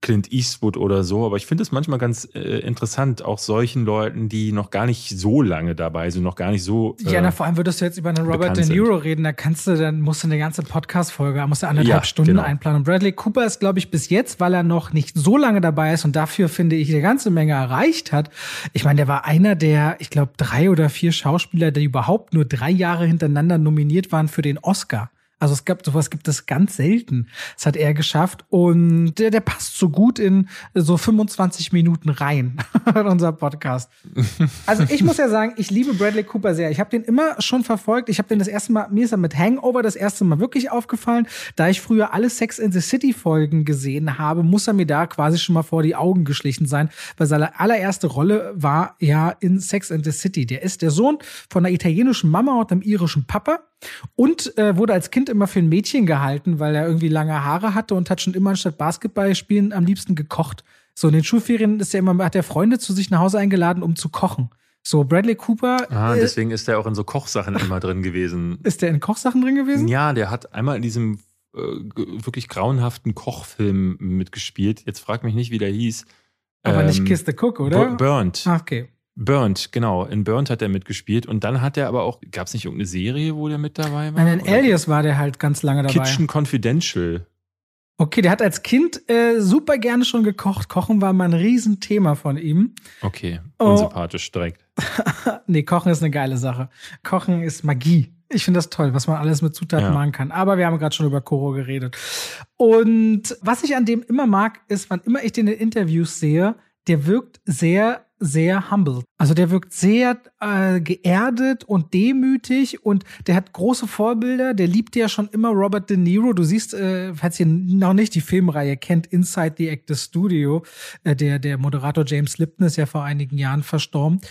S1: Clint Eastwood oder so, aber ich finde es manchmal ganz äh, interessant, auch solchen Leuten, die noch gar nicht so lange dabei sind, noch gar nicht so. Äh,
S2: Ja, na, vor allem würdest du jetzt über einen Robert De
S1: sind.
S2: Niro reden, da kannst du, dann musst du eine ganze Podcast-Folge, musst du anderthalb
S1: Ja,
S2: Stunden
S1: genau.
S2: einplanen. Und Bradley Cooper ist, glaube ich, bis jetzt, weil er noch nicht so lange dabei ist und dafür, finde ich, eine ganze Menge erreicht hat. Ich meine, der war einer der, ich glaube, drei oder vier Schauspieler, die überhaupt nur drei Jahre hintereinander nominiert waren für den Oscar. Also es gab sowas gibt es ganz selten. Das hat er geschafft und der, der passt so gut in so 25 Minuten rein in unser Podcast. Also ich muss ja sagen, ich liebe Bradley Cooper sehr. Ich habe den immer schon verfolgt. Ich habe den das erste Mal, mir ist er mit Hangover das erste Mal wirklich aufgefallen. Da ich früher alle Sex in the City Folgen gesehen habe, muss er mir da quasi schon mal vor die Augen geschlichen sein, weil seine allererste Rolle war ja in Sex in the City. Der ist der Sohn von einer italienischen Mama und einem irischen Papa und äh, wurde als Kind immer für ein Mädchen gehalten, weil er irgendwie lange Haare hatte und hat schon immer anstatt Basketball spielen am liebsten gekocht. So in den Schulferien ist er immer, hat er Freunde zu sich nach Hause eingeladen, um zu kochen. So Bradley Cooper
S1: ah,
S2: äh,
S1: deswegen ist der auch in so Kochsachen immer drin gewesen.
S2: ist der in Kochsachen drin gewesen?
S1: Ja, der hat einmal in diesem äh, wirklich grauenhaften Kochfilm mitgespielt. Jetzt frag mich nicht, wie der hieß.
S2: Aber nicht
S1: Ähm,
S2: Kiss the Cook, oder?
S1: Bur- Burnt.
S2: Ah, okay.
S1: Burnt, genau. In Burnt hat er mitgespielt. Und dann hat er aber auch, gab es nicht irgendeine Serie, wo der mit dabei war?
S2: Nein, in
S1: Oder-
S2: Alias war der halt ganz lange dabei.
S1: Kitchen Confidential.
S2: Okay, der hat als Kind äh, super gerne schon gekocht. Kochen war mal ein Riesenthema von ihm.
S1: Okay,
S2: Oh.
S1: unsympathisch direkt.
S2: nee, Kochen ist eine geile Sache. Kochen ist Magie. Ich finde das toll, was man alles mit Zutaten
S1: Ja.
S2: machen kann. Aber wir haben gerade schon über Koro geredet. Und was ich an dem immer mag, ist, wann immer ich den in Interviews sehe, der wirkt sehr, sehr humble. Also der wirkt sehr äh, geerdet und demütig und der hat große Vorbilder. Der liebt ja schon immer Robert De Niro. Du siehst, äh, falls ihr noch nicht die Filmreihe kennt, Inside the Actors Studio, äh, der, der Moderator James Lipton ist ja vor einigen Jahren verstorben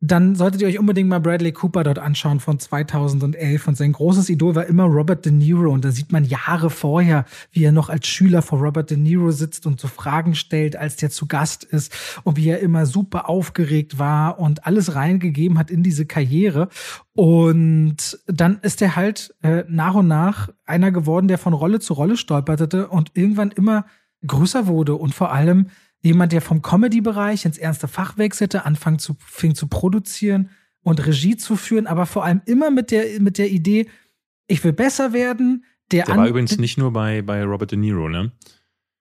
S2: dann solltet ihr euch unbedingt mal Bradley Cooper dort anschauen von 2011. Und sein großes Idol war immer Robert De Niro. Und da sieht man Jahre vorher, wie er noch als Schüler vor Robert De Niro sitzt und so Fragen stellt, als der zu Gast ist. Und wie er immer super aufgeregt war und alles reingegeben hat in diese Karriere. Und dann ist er halt äh, nach und nach einer geworden, der von Rolle zu Rolle stolperte und irgendwann immer größer wurde und vor allem jemand, der vom Comedy-Bereich ins ernste Fach wechselte, anfing zu, fing zu produzieren und Regie zu führen, aber vor allem immer mit der, mit der Idee, ich will besser werden. Der,
S1: Der war übrigens nicht nur bei, bei Robert De Niro, ne?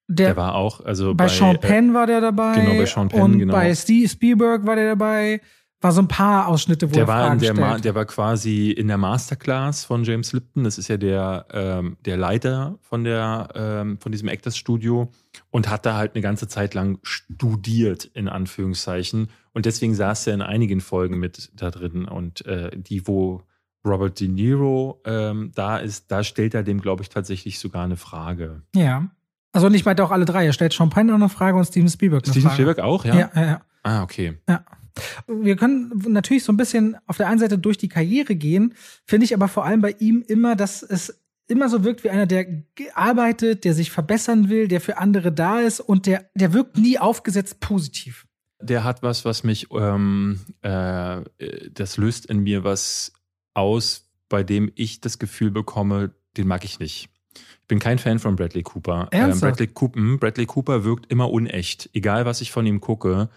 S2: der,
S1: Der war auch, also
S2: bei,
S1: bei,
S2: Sean
S1: äh,
S2: Penn war der dabei.
S1: genau, bei Sean Penn,
S2: Und
S1: genau.
S2: bei Steve Spielberg war der dabei. War so ein paar Ausschnitte, wo
S1: Der
S2: er
S1: war,
S2: Fragen
S1: der, Ma der war quasi in der Masterclass von James Lipton. Das ist ja der, ähm, der Leiter von, der, ähm, von diesem Actors Studio und hat da halt eine ganze Zeit lang studiert, in Anführungszeichen. Und deswegen saß er in einigen Folgen mit da drin. Und äh, die, wo Robert De Niro ähm, da ist, da stellt er dem, glaube ich, tatsächlich sogar eine Frage.
S2: Ja. Also nicht meinte auch alle drei. Er stellt Penn noch eine Frage und Steven Spielberg eine
S1: Steven
S2: Frage.
S1: Spielberg auch, ja?
S2: Ja, ja, ja.
S1: Ah, okay.
S2: Wir können natürlich so ein bisschen auf der einen Seite durch die Karriere gehen, finde ich aber vor allem bei ihm immer, dass es immer so wirkt wie einer, der arbeitet, der sich verbessern will, der für andere da ist und der, der wirkt nie aufgesetzt positiv.
S1: Der hat was, was mich, ähm, äh, das löst in mir was aus, bei dem ich das Gefühl bekomme, den mag ich nicht. Ich bin kein Fan von Bradley Cooper. Ähm? Bradley, Cooper Bradley Cooper wirkt immer unecht, egal was ich von ihm gucke.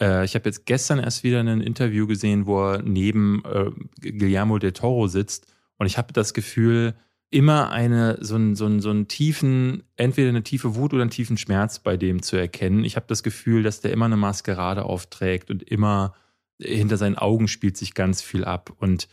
S1: Äh, ich habe jetzt gestern erst wieder ein Interview gesehen, wo er neben äh, Guillermo del Toro sitzt Und ich habe das Gefühl, immer eine, so einen, so, einen, so einen tiefen, entweder eine tiefe Wut oder einen tiefen Schmerz bei dem zu erkennen. Ich habe das Gefühl, dass der immer eine Maskerade aufträgt und immer hinter seinen Augen spielt sich ganz viel ab. Und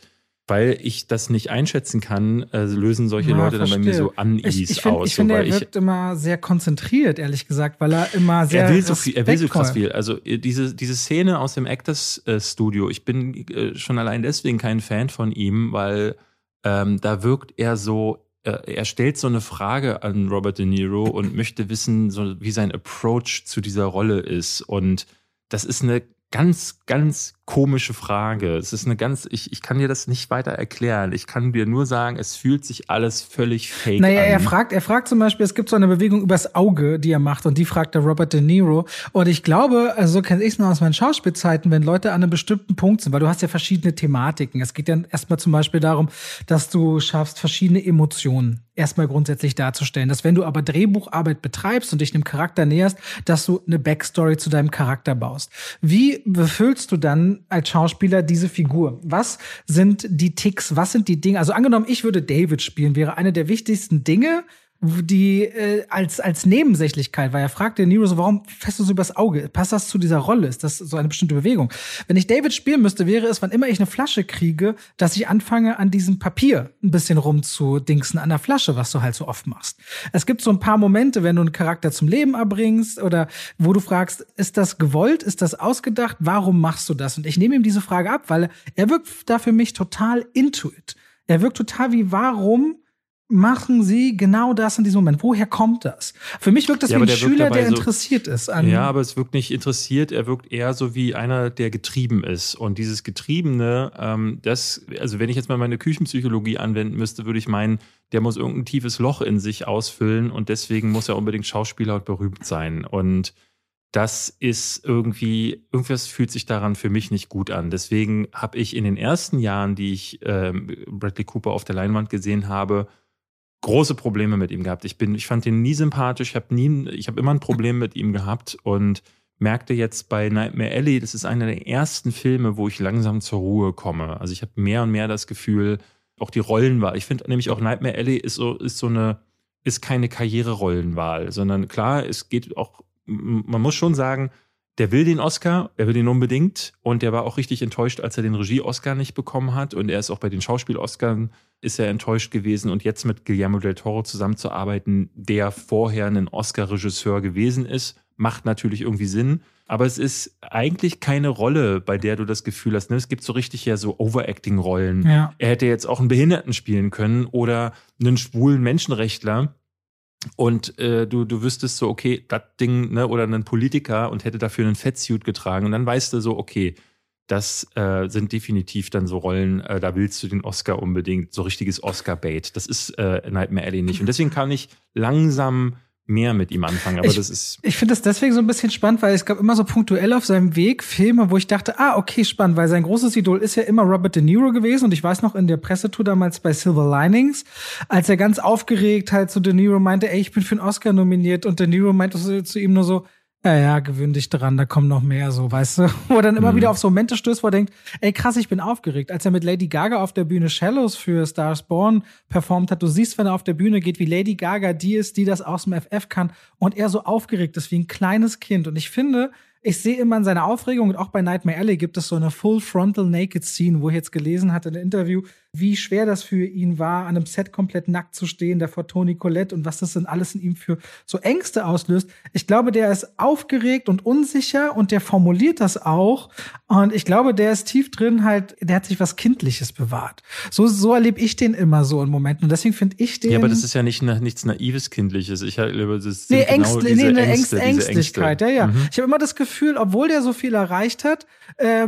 S1: weil ich das nicht einschätzen kann, äh, lösen solche ja, Leute verstehe. dann bei mir so Unease
S2: ich, ich find,
S1: aus.
S2: Ich finde, er wirkt immer sehr konzentriert, ehrlich gesagt, weil er immer sehr.
S1: Er will so viel, er will so krass viel. Also äh, diese, diese Szene aus dem Actors äh, Studio, ich bin äh, schon allein deswegen kein Fan von ihm, weil ähm, da wirkt er so, äh, er stellt so eine Frage an Robert De Niro und möchte wissen, so, wie sein Approach zu dieser Rolle ist. Und das ist eine ganz, ganz komische Frage. Es ist eine ganz, ich, ich kann dir das nicht weiter erklären. Ich kann dir nur sagen, es fühlt sich alles völlig fake
S2: naja,
S1: an.
S2: er fragt, er fragt zum Beispiel, es gibt so eine Bewegung übers Auge, die er macht, und die fragt der Robert De Niro. Und ich glaube, also so kenne ich es nur aus meinen Schauspielzeiten, wenn Leute an einem bestimmten Punkt sind, weil du hast ja verschiedene Thematiken. Es geht ja erstmal zum Beispiel darum, dass du schaffst, verschiedene Emotionen erstmal grundsätzlich darzustellen. Dass wenn du aber Drehbucharbeit betreibst und dich einem Charakter näherst, dass du eine Backstory zu deinem Charakter baust. Wie befüllst du dann als Schauspieler diese Figur? Was sind die Ticks? Was sind die Dinge? Also angenommen, ich würde David spielen, wäre eine der wichtigsten Dinge, die äh, als, als Nebensächlichkeit, weil er fragte Nero so, warum fährst du so übers Auge? Passt das zu dieser Rolle? Ist das so eine bestimmte Bewegung? Wenn ich David spielen müsste, wäre es, wann immer ich eine Flasche kriege, dass ich anfange, an diesem Papier ein bisschen rumzudingsen, an der Flasche, was du halt so oft machst. Es gibt so ein paar Momente, wenn du einen Charakter zum Leben erbringst oder wo du fragst, ist das gewollt? Ist das ausgedacht? Warum machst du das? Und ich nehme ihm diese Frage ab, weil er wirkt da für mich total intuit. Er wirkt total wie, warum machen sie genau das in diesem Moment? Woher kommt das? Für mich wirkt das ja, wie ein der Schüler, der so, interessiert ist.
S1: ja, aber es wirkt nicht interessiert, er wirkt eher so wie einer, der getrieben ist. Und dieses Getriebene, ähm, das, also wenn ich jetzt mal meine Küchenpsychologie anwenden müsste, würde ich meinen, der muss irgendein tiefes Loch in sich ausfüllen und deswegen muss er unbedingt Schauspieler und berühmt sein. Und das ist irgendwie, irgendwas fühlt sich daran für mich nicht gut an. Deswegen habe ich in den ersten Jahren, die ich ähm, Bradley Cooper auf der Leinwand gesehen habe, große Probleme mit ihm gehabt. Ich bin, ich fand ihn nie sympathisch, ich habe nie, ich habe immer ein Problem mit ihm gehabt und merkte jetzt bei Nightmare Alley, das ist einer der ersten Filme, wo ich langsam zur Ruhe komme. Also ich habe mehr und mehr das Gefühl, auch die Rollenwahl. Ich finde nämlich auch Nightmare Alley ist so, ist so eine, ist keine Karriererollenwahl, sondern klar, es geht auch, man muss schon sagen, der will den Oscar, er will den unbedingt und der war auch richtig enttäuscht, als er den Regie-Oscar nicht bekommen hat und er ist auch bei den Schauspiel-Oscars ist er enttäuscht gewesen und jetzt mit Guillermo del Toro zusammenzuarbeiten, der vorher ein Oscar-Regisseur gewesen ist, macht natürlich irgendwie Sinn. Aber es ist eigentlich keine Rolle, bei der du das Gefühl hast, ne? es gibt so richtig ja so Overacting-Rollen. Ja. Er hätte jetzt auch einen Behinderten spielen können oder einen schwulen Menschenrechtler und äh, du, du wüsstest so, okay, das Ding, ne, oder einen Politiker und hätte dafür einen Fettsuit getragen. Und dann weißt du so, okay, das äh, sind definitiv dann so Rollen, äh, da willst du den Oscar unbedingt, so richtiges Oscar-Bait. Das ist äh, Nightmare Alley nicht. Und deswegen kann ich langsam mehr mit ihm anfangen. Aber
S2: ich,
S1: das ist.
S2: Ich finde das deswegen so ein bisschen spannend, weil es gab immer so punktuell auf seinem Weg Filme, wo ich dachte, ah, okay, spannend, weil sein großes Idol ist ja immer Robert De Niro gewesen. Und ich weiß noch in der Pressetour damals bei Silver Linings, als er ganz aufgeregt halt zu De Niro meinte, ey, ich bin für einen Oscar nominiert. Und De Niro meinte zu ihm nur so, ja, ja, gewöhn dich dran, da kommen noch mehr, so, weißt du? Wo er dann immer mhm. wieder auf so Momente stößt, wo er denkt, ey, krass, ich bin aufgeregt. Als er mit Lady Gaga auf der Bühne Shallows für Stars Born performt hat, du siehst, wenn er auf der Bühne geht, wie Lady Gaga die ist, die das aus dem FF kann und er so aufgeregt ist wie ein kleines Kind. Und ich finde, ich sehe immer in seiner Aufregung und auch bei Nightmare Alley gibt es so eine Full Frontal Naked Scene, wo ich jetzt gelesen hatte in einem Interview, wie schwer das für ihn war, an einem Set komplett nackt zu stehen, da vor Toni Colette und was das denn alles in ihm für so Ängste auslöst. Ich glaube, der ist aufgeregt und unsicher und der formuliert das auch. Und ich glaube, der ist tief drin halt, der hat sich was Kindliches bewahrt. So, so erlebe ich den immer so in Momenten. Und deswegen finde ich den.
S1: Ja, aber das ist ja nicht nichts naives Kindliches. Ich glaube, das ist
S2: nee, genau Ängste, diese nee, eine Ängste, Ängstlichkeit. Ängste. Ja, ja. Mhm. Ich habe immer das Gefühl, obwohl der so viel erreicht hat, äh,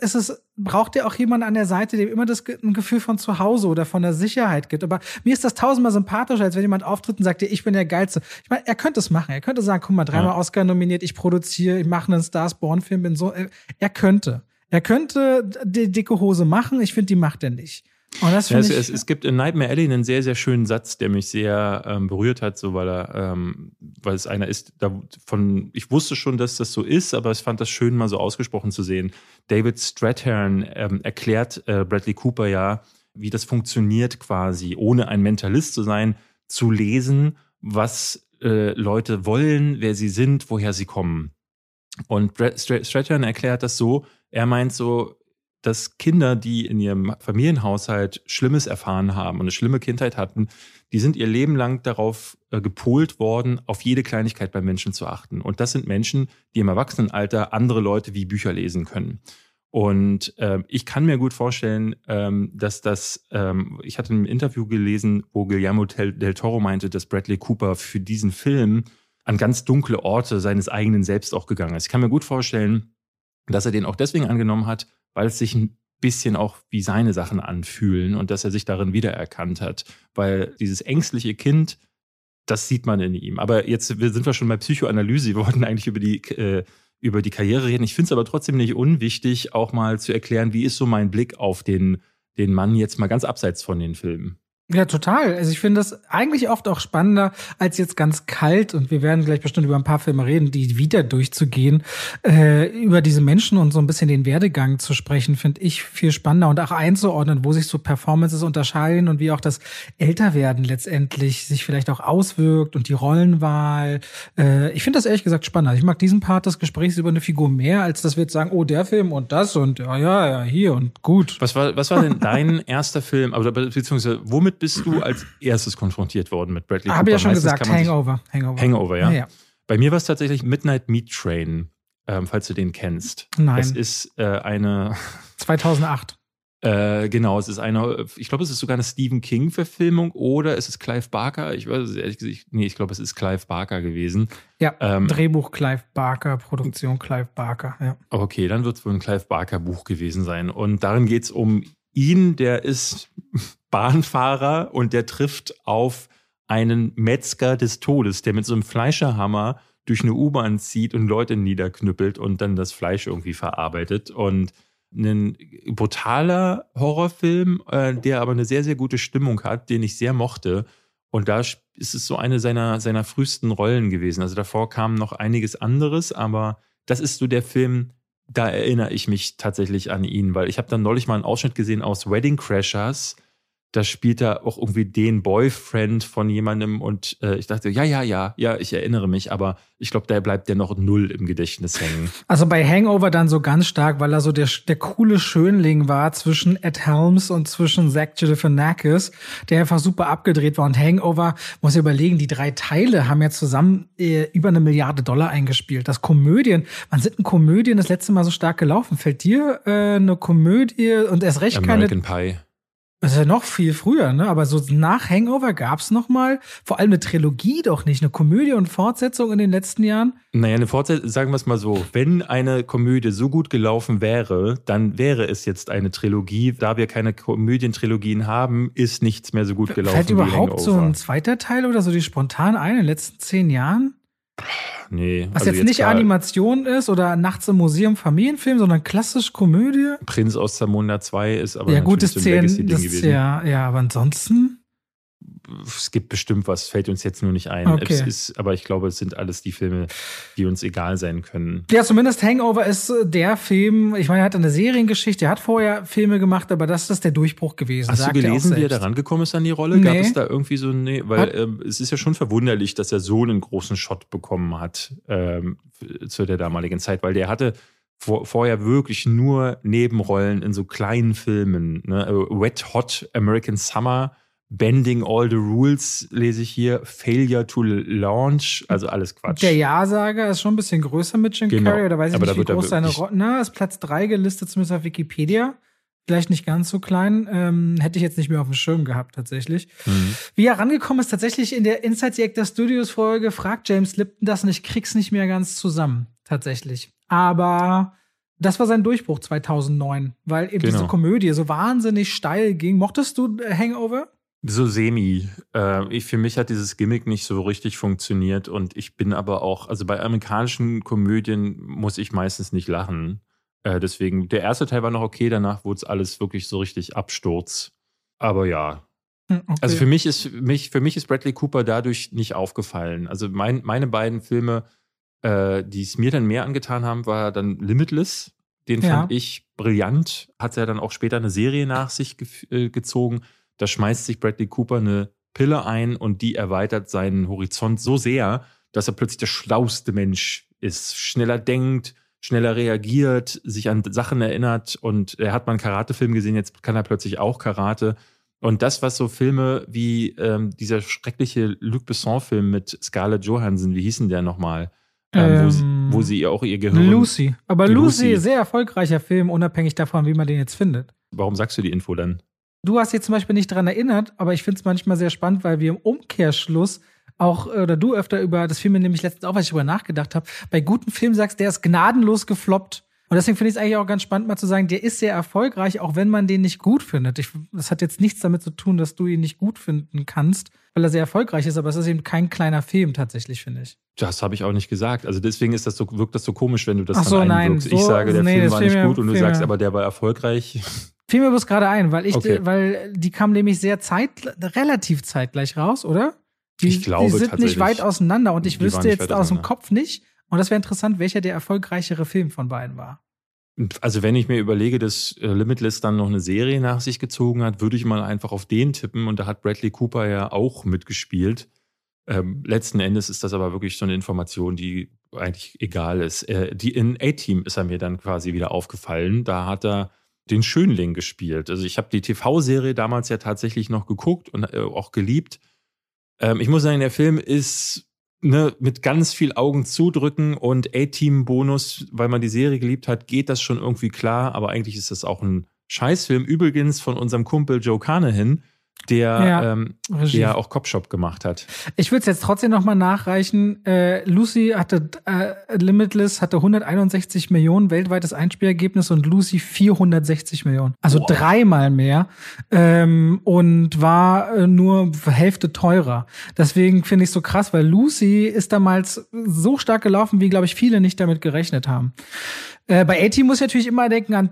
S2: ist es braucht er auch jemanden an der Seite, dem immer das ein Gefühl von zu Hause oder von der Sicherheit gibt. Aber mir ist das tausendmal sympathischer, als wenn jemand auftritt und sagt, ich bin der Geilste. Ich meine, er könnte es machen. Er könnte sagen, guck mal, dreimal ja. Oscar nominiert, ich produziere, ich mache einen Stars Born Film, bin so. Er könnte. Er könnte die dicke Hose machen. Ich finde, die macht er nicht.
S1: Oh, das ja, es, ich, es, es, gibt in Nightmare Alley einen sehr, sehr schönen Satz, der mich sehr ähm, berührt hat, so weil er, ähm, weil es einer ist, davon, ich wusste schon, dass das so ist, aber ich fand das schön, mal so ausgesprochen zu sehen. David Strathairn ähm, erklärt äh, Bradley Cooper ja, wie das funktioniert quasi, ohne ein Mentalist zu sein, zu lesen, was äh, Leute wollen, wer sie sind, woher sie kommen. Und Brad Strachan erklärt das so, er meint so, dass Kinder, die in ihrem Familienhaushalt Schlimmes erfahren haben und eine schlimme Kindheit hatten, die sind ihr Leben lang darauf äh, gepolt worden, auf jede Kleinigkeit bei Menschen zu achten. Und das sind Menschen, die im Erwachsenenalter andere Leute wie Bücher lesen können. Und äh, ich kann mir gut vorstellen, ähm, dass das, ähm, ich hatte ein Interview gelesen, wo Guillermo del, del Toro meinte, dass Bradley Cooper für diesen Film an ganz dunkle Orte seines eigenen Selbst auch gegangen ist. Ich kann mir gut vorstellen, dass er den auch deswegen angenommen hat, weil es sich ein bisschen auch wie seine Sachen anfühlen und dass er sich darin wiedererkannt hat. Weil dieses ängstliche Kind, das sieht man in ihm. Aber jetzt sind wir schon bei Psychoanalyse. Wir wollten eigentlich über die, äh, über die Karriere reden. Ich finde es aber trotzdem nicht unwichtig, auch mal zu erklären, wie ist so mein Blick auf den, den Mann jetzt mal ganz abseits von den Filmen.
S2: Ja, total. Also ich finde das eigentlich oft auch spannender, als jetzt ganz kalt, und wir werden gleich bestimmt über ein paar Filme reden, die wieder durchzugehen, äh, über diese Menschen und so ein bisschen den Werdegang zu sprechen, finde ich viel spannender und auch einzuordnen, wo sich so Performances unterscheiden und wie auch das Älterwerden letztendlich sich vielleicht auch auswirkt und die Rollenwahl. Äh, ich finde das ehrlich gesagt spannender. Ich mag diesen Part des Gesprächs über eine Figur mehr, als dass wir jetzt sagen, oh, der Film und das und ja, ja, ja, hier und gut.
S1: Was war, was war denn dein erster Film, also beziehungsweise womit womit bist du als erstes konfrontiert worden mit Bradley Cooper?
S2: Habe ich ja schon Meistens gesagt, Hangover.
S1: Hangover. Hangover, ja. ja, ja. Bei mir war es tatsächlich Midnight Meat Train, ähm, falls du den kennst.
S2: Nein.
S1: Es ist äh, eine
S2: 2008.
S1: Äh, genau, es ist eine, ich glaube, es ist sogar eine Stephen King-Verfilmung oder es ist Clive Barker. Ich weiß ehrlich gesagt, nee, ich glaube, es ist Clive Barker gewesen.
S2: Ja, ähm, Drehbuch Clive Barker, Produktion Clive Barker, ja.
S1: Okay, dann wird es wohl ein Clive Barker-Buch gewesen sein. Und darin geht es um ihn, der ist Bahnfahrer und der trifft auf einen Metzger des Todes, der mit so einem Fleischerhammer durch eine U-Bahn zieht und Leute niederknüppelt und dann das Fleisch irgendwie verarbeitet. Und ein brutaler Horrorfilm, äh, der aber eine sehr, sehr gute Stimmung hat, den ich sehr mochte. Und da ist es so eine seiner, seiner frühesten Rollen gewesen. Also davor kam noch einiges anderes, aber das ist so der Film, da erinnere ich mich tatsächlich an ihn, weil ich habe dann neulich mal einen Ausschnitt gesehen aus Wedding Crashers da spielt er auch irgendwie den Boyfriend von jemandem und äh, ich dachte, ja, ja, ja, ja, ich erinnere mich, aber ich glaube, da bleibt der noch null im Gedächtnis hängen.
S2: Also bei Hangover dann so ganz stark, weil er so der, der coole Schönling war zwischen Ed Helms und zwischen Zach Galifianakis, der einfach super abgedreht war und Hangover, muss ich überlegen, die drei Teile haben ja zusammen äh, über eine Milliarde Dollar eingespielt. Das Komödien, wann sind denn Komödien das letzte Mal so stark gelaufen? Fällt dir äh, eine Komödie und erst recht
S1: American
S2: keine
S1: Pie.
S2: Das ist ja noch viel früher, ne? Aber so nach Hangover gab es noch mal, vor allem eine Trilogie doch nicht, eine Komödie und Fortsetzung in den letzten Jahren?
S1: Naja, eine Fortsetzung, sagen wir es mal so, wenn eine Komödie so gut gelaufen wäre, dann wäre es jetzt eine Trilogie. Da wir keine Komödientrilogien haben, ist nichts mehr so gut gelaufen.
S2: Fällt überhaupt so ein zweiter Teil oder so die spontan ein in den letzten zehn Jahren?
S1: Nee.
S2: Was also jetzt, jetzt nicht Animation ist oder Nachts im Museum Familienfilm, sondern klassisch Komödie.
S1: Prinz aus Zamunda 2 ist aber
S2: ja, gutes so ein Legacy-Ding gewesen. Ja, ja, aber ansonsten
S1: es gibt bestimmt was, fällt uns jetzt nur nicht ein.
S2: Okay.
S1: Ist, aber ich glaube, es sind alles die Filme, die uns egal sein können.
S2: Ja, zumindest Hangover ist äh, der Film, ich meine, er hat eine Seriengeschichte, er hat vorher Filme gemacht, aber das ist der Durchbruch gewesen.
S1: Hast du gelesen, wie er da rangekommen ist an die Rolle? Nee. Gab es da irgendwie so, nee, weil ähm, es ist ja schon verwunderlich, dass er so einen großen Shot bekommen hat ähm, zu der damaligen Zeit, weil der hatte vor, vorher wirklich nur Nebenrollen in so kleinen Filmen. Ne? Wet Hot American Summer Bending all the rules lese ich hier. Failure to launch, also alles Quatsch.
S2: Der Ja-Sager ist schon ein bisschen größer mit Jim genau. Carrey, oder weiß ich Aber nicht, wie groß seine Rolle. Na, ist Platz 3 gelistet, zumindest auf Wikipedia. Vielleicht nicht ganz so klein. Ähm, hätte ich jetzt nicht mehr auf dem Schirm gehabt, tatsächlich. Mhm. Wie er rangekommen ist, tatsächlich in der Inside the Actor Studios Folge fragt James Lipton das und ich krieg's nicht mehr ganz zusammen, tatsächlich. Aber das war sein Durchbruch 2009, weil eben genau. diese Komödie so wahnsinnig steil ging. Mochtest du Hangover?
S1: So semi. Äh, ich, für mich hat dieses Gimmick nicht so richtig funktioniert und ich bin aber auch, also bei amerikanischen Komödien muss ich meistens nicht lachen. Äh, deswegen, der erste Teil war noch okay, danach wurde es alles wirklich so richtig Absturz. Aber ja. Hm, okay. Also für mich ist mich, für mich ist Bradley Cooper dadurch nicht aufgefallen. Also mein, meine beiden Filme, äh, die es mir dann mehr angetan haben, war dann Limitless. Den ja. fand ich brillant. Hat er dann auch später eine Serie nach sich ge äh, gezogen. Da schmeißt sich Bradley Cooper eine Pille ein und die erweitert seinen Horizont so sehr, dass er plötzlich der schlauste Mensch ist, schneller denkt, schneller reagiert, sich an Sachen erinnert und er hat mal einen Karatefilm gesehen, jetzt kann er plötzlich auch Karate. Und das, was so Filme wie ähm, dieser schreckliche Luc Besson-Film mit Scarlett Johansson, wie hießen der nochmal? Ähm, wo, sie,
S2: Ähm,
S1: wo sie auch ihr Gehirn.
S2: Lucy. Aber Lucy,
S1: Lucy.
S2: sehr erfolgreicher Film, unabhängig davon, wie man den jetzt findet.
S1: Warum sagst du die Info dann?
S2: Du hast jetzt zum Beispiel nicht daran erinnert, aber ich finde es manchmal sehr spannend, weil wir im Umkehrschluss auch, oder du öfter über das Film nämlich letztens auch, was ich darüber nachgedacht habe, bei guten Filmen sagst, der ist gnadenlos gefloppt. Und deswegen finde ich es eigentlich auch ganz spannend, mal zu sagen, der ist sehr erfolgreich, auch wenn man den nicht gut findet. Ich, das hat jetzt nichts damit zu tun, dass du ihn nicht gut finden kannst, weil er sehr erfolgreich ist, aber es ist eben kein kleiner Film tatsächlich, finde ich.
S1: Das habe ich auch nicht gesagt. Also deswegen ist das so, wirkt das so komisch, wenn du das
S2: Ach so,
S1: dann
S2: nein,
S1: einwirkst. ich
S2: so-
S1: sage, der
S2: nee,
S1: Film war nicht
S2: mir-
S1: gut und du
S2: fiel
S1: sagst
S2: mir-
S1: aber, der war erfolgreich.
S2: Fiel mir bloß gerade ein, weil ich,
S1: Okay.
S2: weil die kam nämlich sehr zeit, relativ zeitgleich raus, oder? Die,
S1: Ich glaube
S2: die sind nicht weit auseinander und ich
S1: Die
S2: wüsste jetzt aus dem. Kopf nicht. Und das wäre interessant, welcher der erfolgreichere Film von beiden war.
S1: Also wenn ich mir überlege, dass äh, Limitless dann noch eine Serie nach sich gezogen hat, würde ich mal einfach auf den tippen. Und da hat Bradley Cooper ja auch mitgespielt. Ähm, letzten Endes ist das aber wirklich so eine Information, die eigentlich egal ist. Äh, die in A-Team ist er mir dann quasi wieder aufgefallen. Da hat er den Schönling gespielt. Also ich habe die TV-Serie damals ja tatsächlich noch geguckt und äh, auch geliebt. Ähm, ich muss sagen, der Film ist ne, mit ganz viel Augen zudrücken und A-Team-Bonus, weil man die Serie geliebt hat, geht das schon irgendwie klar. Aber eigentlich ist das auch ein Scheißfilm. Übrigens von unserem Kumpel Joe Carnahan, der
S2: Ja,
S1: ähm,
S2: Regie.
S1: der auch Cop-Shop gemacht hat.
S2: Ich würde es jetzt trotzdem noch mal nachreichen. Äh, Lucy hatte äh, Limitless hatte 161 Millionen weltweites Einspielergebnis und Lucy 460 Millionen. Also
S1: Boah.
S2: dreimal mehr ähm, und war äh, nur Hälfte teurer. Deswegen finde ich so krass, weil Lucy ist damals so stark gelaufen, wie glaube ich viele nicht damit gerechnet haben. Äh, bei AT muss ich natürlich immer denken an.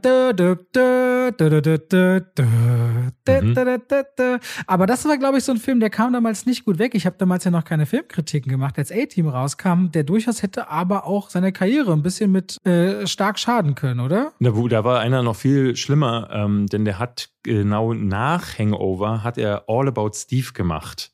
S2: Aber das war, glaube ich, so ein Film, der kam damals nicht gut weg. Ich habe damals ja noch keine Filmkritiken gemacht, als A-Team rauskam, der durchaus hätte aber auch seine Karriere ein bisschen mit äh, stark schaden können, oder?
S1: Na, da war einer noch viel schlimmer, ähm, denn der hat genau nach Hangover hat er All About Steve gemacht.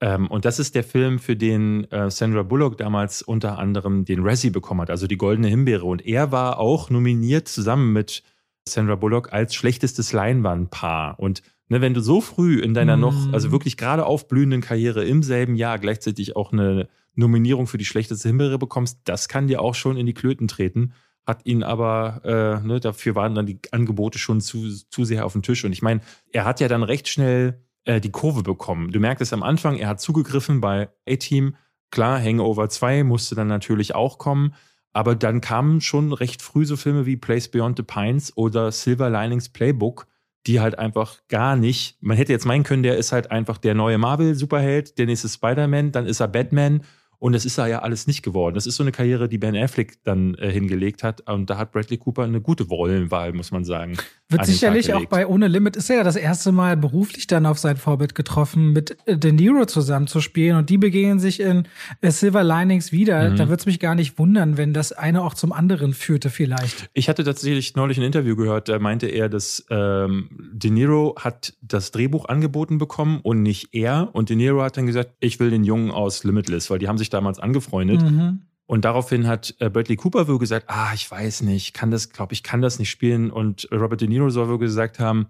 S1: Ähm, und das ist der Film, für den äh, Sandra Bullock damals unter anderem den Razzie bekommen hat, also die Goldene Himbeere. Und er war auch nominiert zusammen mit Sandra Bullock als schlechtestes Leinwandpaar. Und ne, wenn du so früh in deiner
S2: Mm.
S1: noch, also wirklich gerade aufblühenden Karriere im selben Jahr gleichzeitig auch eine Nominierung für die schlechteste Himbeere bekommst, das kann dir auch schon in die Klöten treten hat ihn aber, äh, ne, dafür waren dann die Angebote schon zu, zu sehr auf dem Tisch. Und ich meine, er hat ja dann recht schnell äh, die Kurve bekommen. Du merkst es am Anfang, er hat zugegriffen bei A-Team. Klar, Hangover 2 musste dann natürlich auch kommen. Aber dann kamen schon recht früh so Filme wie Place Beyond the Pines oder Silver Linings Playbook, die halt einfach gar nicht. Man hätte jetzt meinen können, der ist halt einfach der neue Marvel-Superheld, der nächste Spider-Man, dann ist er Batman. Und das ist er ja alles nicht geworden. Das ist so eine Karriere, die Ben Affleck dann äh, hingelegt hat. Und da hat Bradley Cooper eine gute Rollenwahl, muss man sagen.
S2: Wird sicherlich auch bei Ohne Limit ist er ja das erste Mal beruflich dann auf sein Vorbild getroffen, mit äh, De Niro zusammen zu spielen und die begegnen sich in äh, Silver Linings wieder.
S1: Mhm.
S2: Da würde es mich gar nicht wundern, wenn das eine auch zum anderen führte vielleicht.
S1: Ich hatte tatsächlich neulich ein Interview gehört, da meinte er, dass ähm, De Niro hat das Drehbuch angeboten bekommen und nicht er. Und De Niro hat dann gesagt, ich will den Jungen aus Limitless, weil die haben sich damals angefreundet.
S2: Mhm.
S1: Und daraufhin hat äh, Bradley Cooper wohl gesagt, ah, ich weiß nicht, kann das, glaube ich, kann das nicht spielen. Und Robert De Niro soll wohl gesagt haben,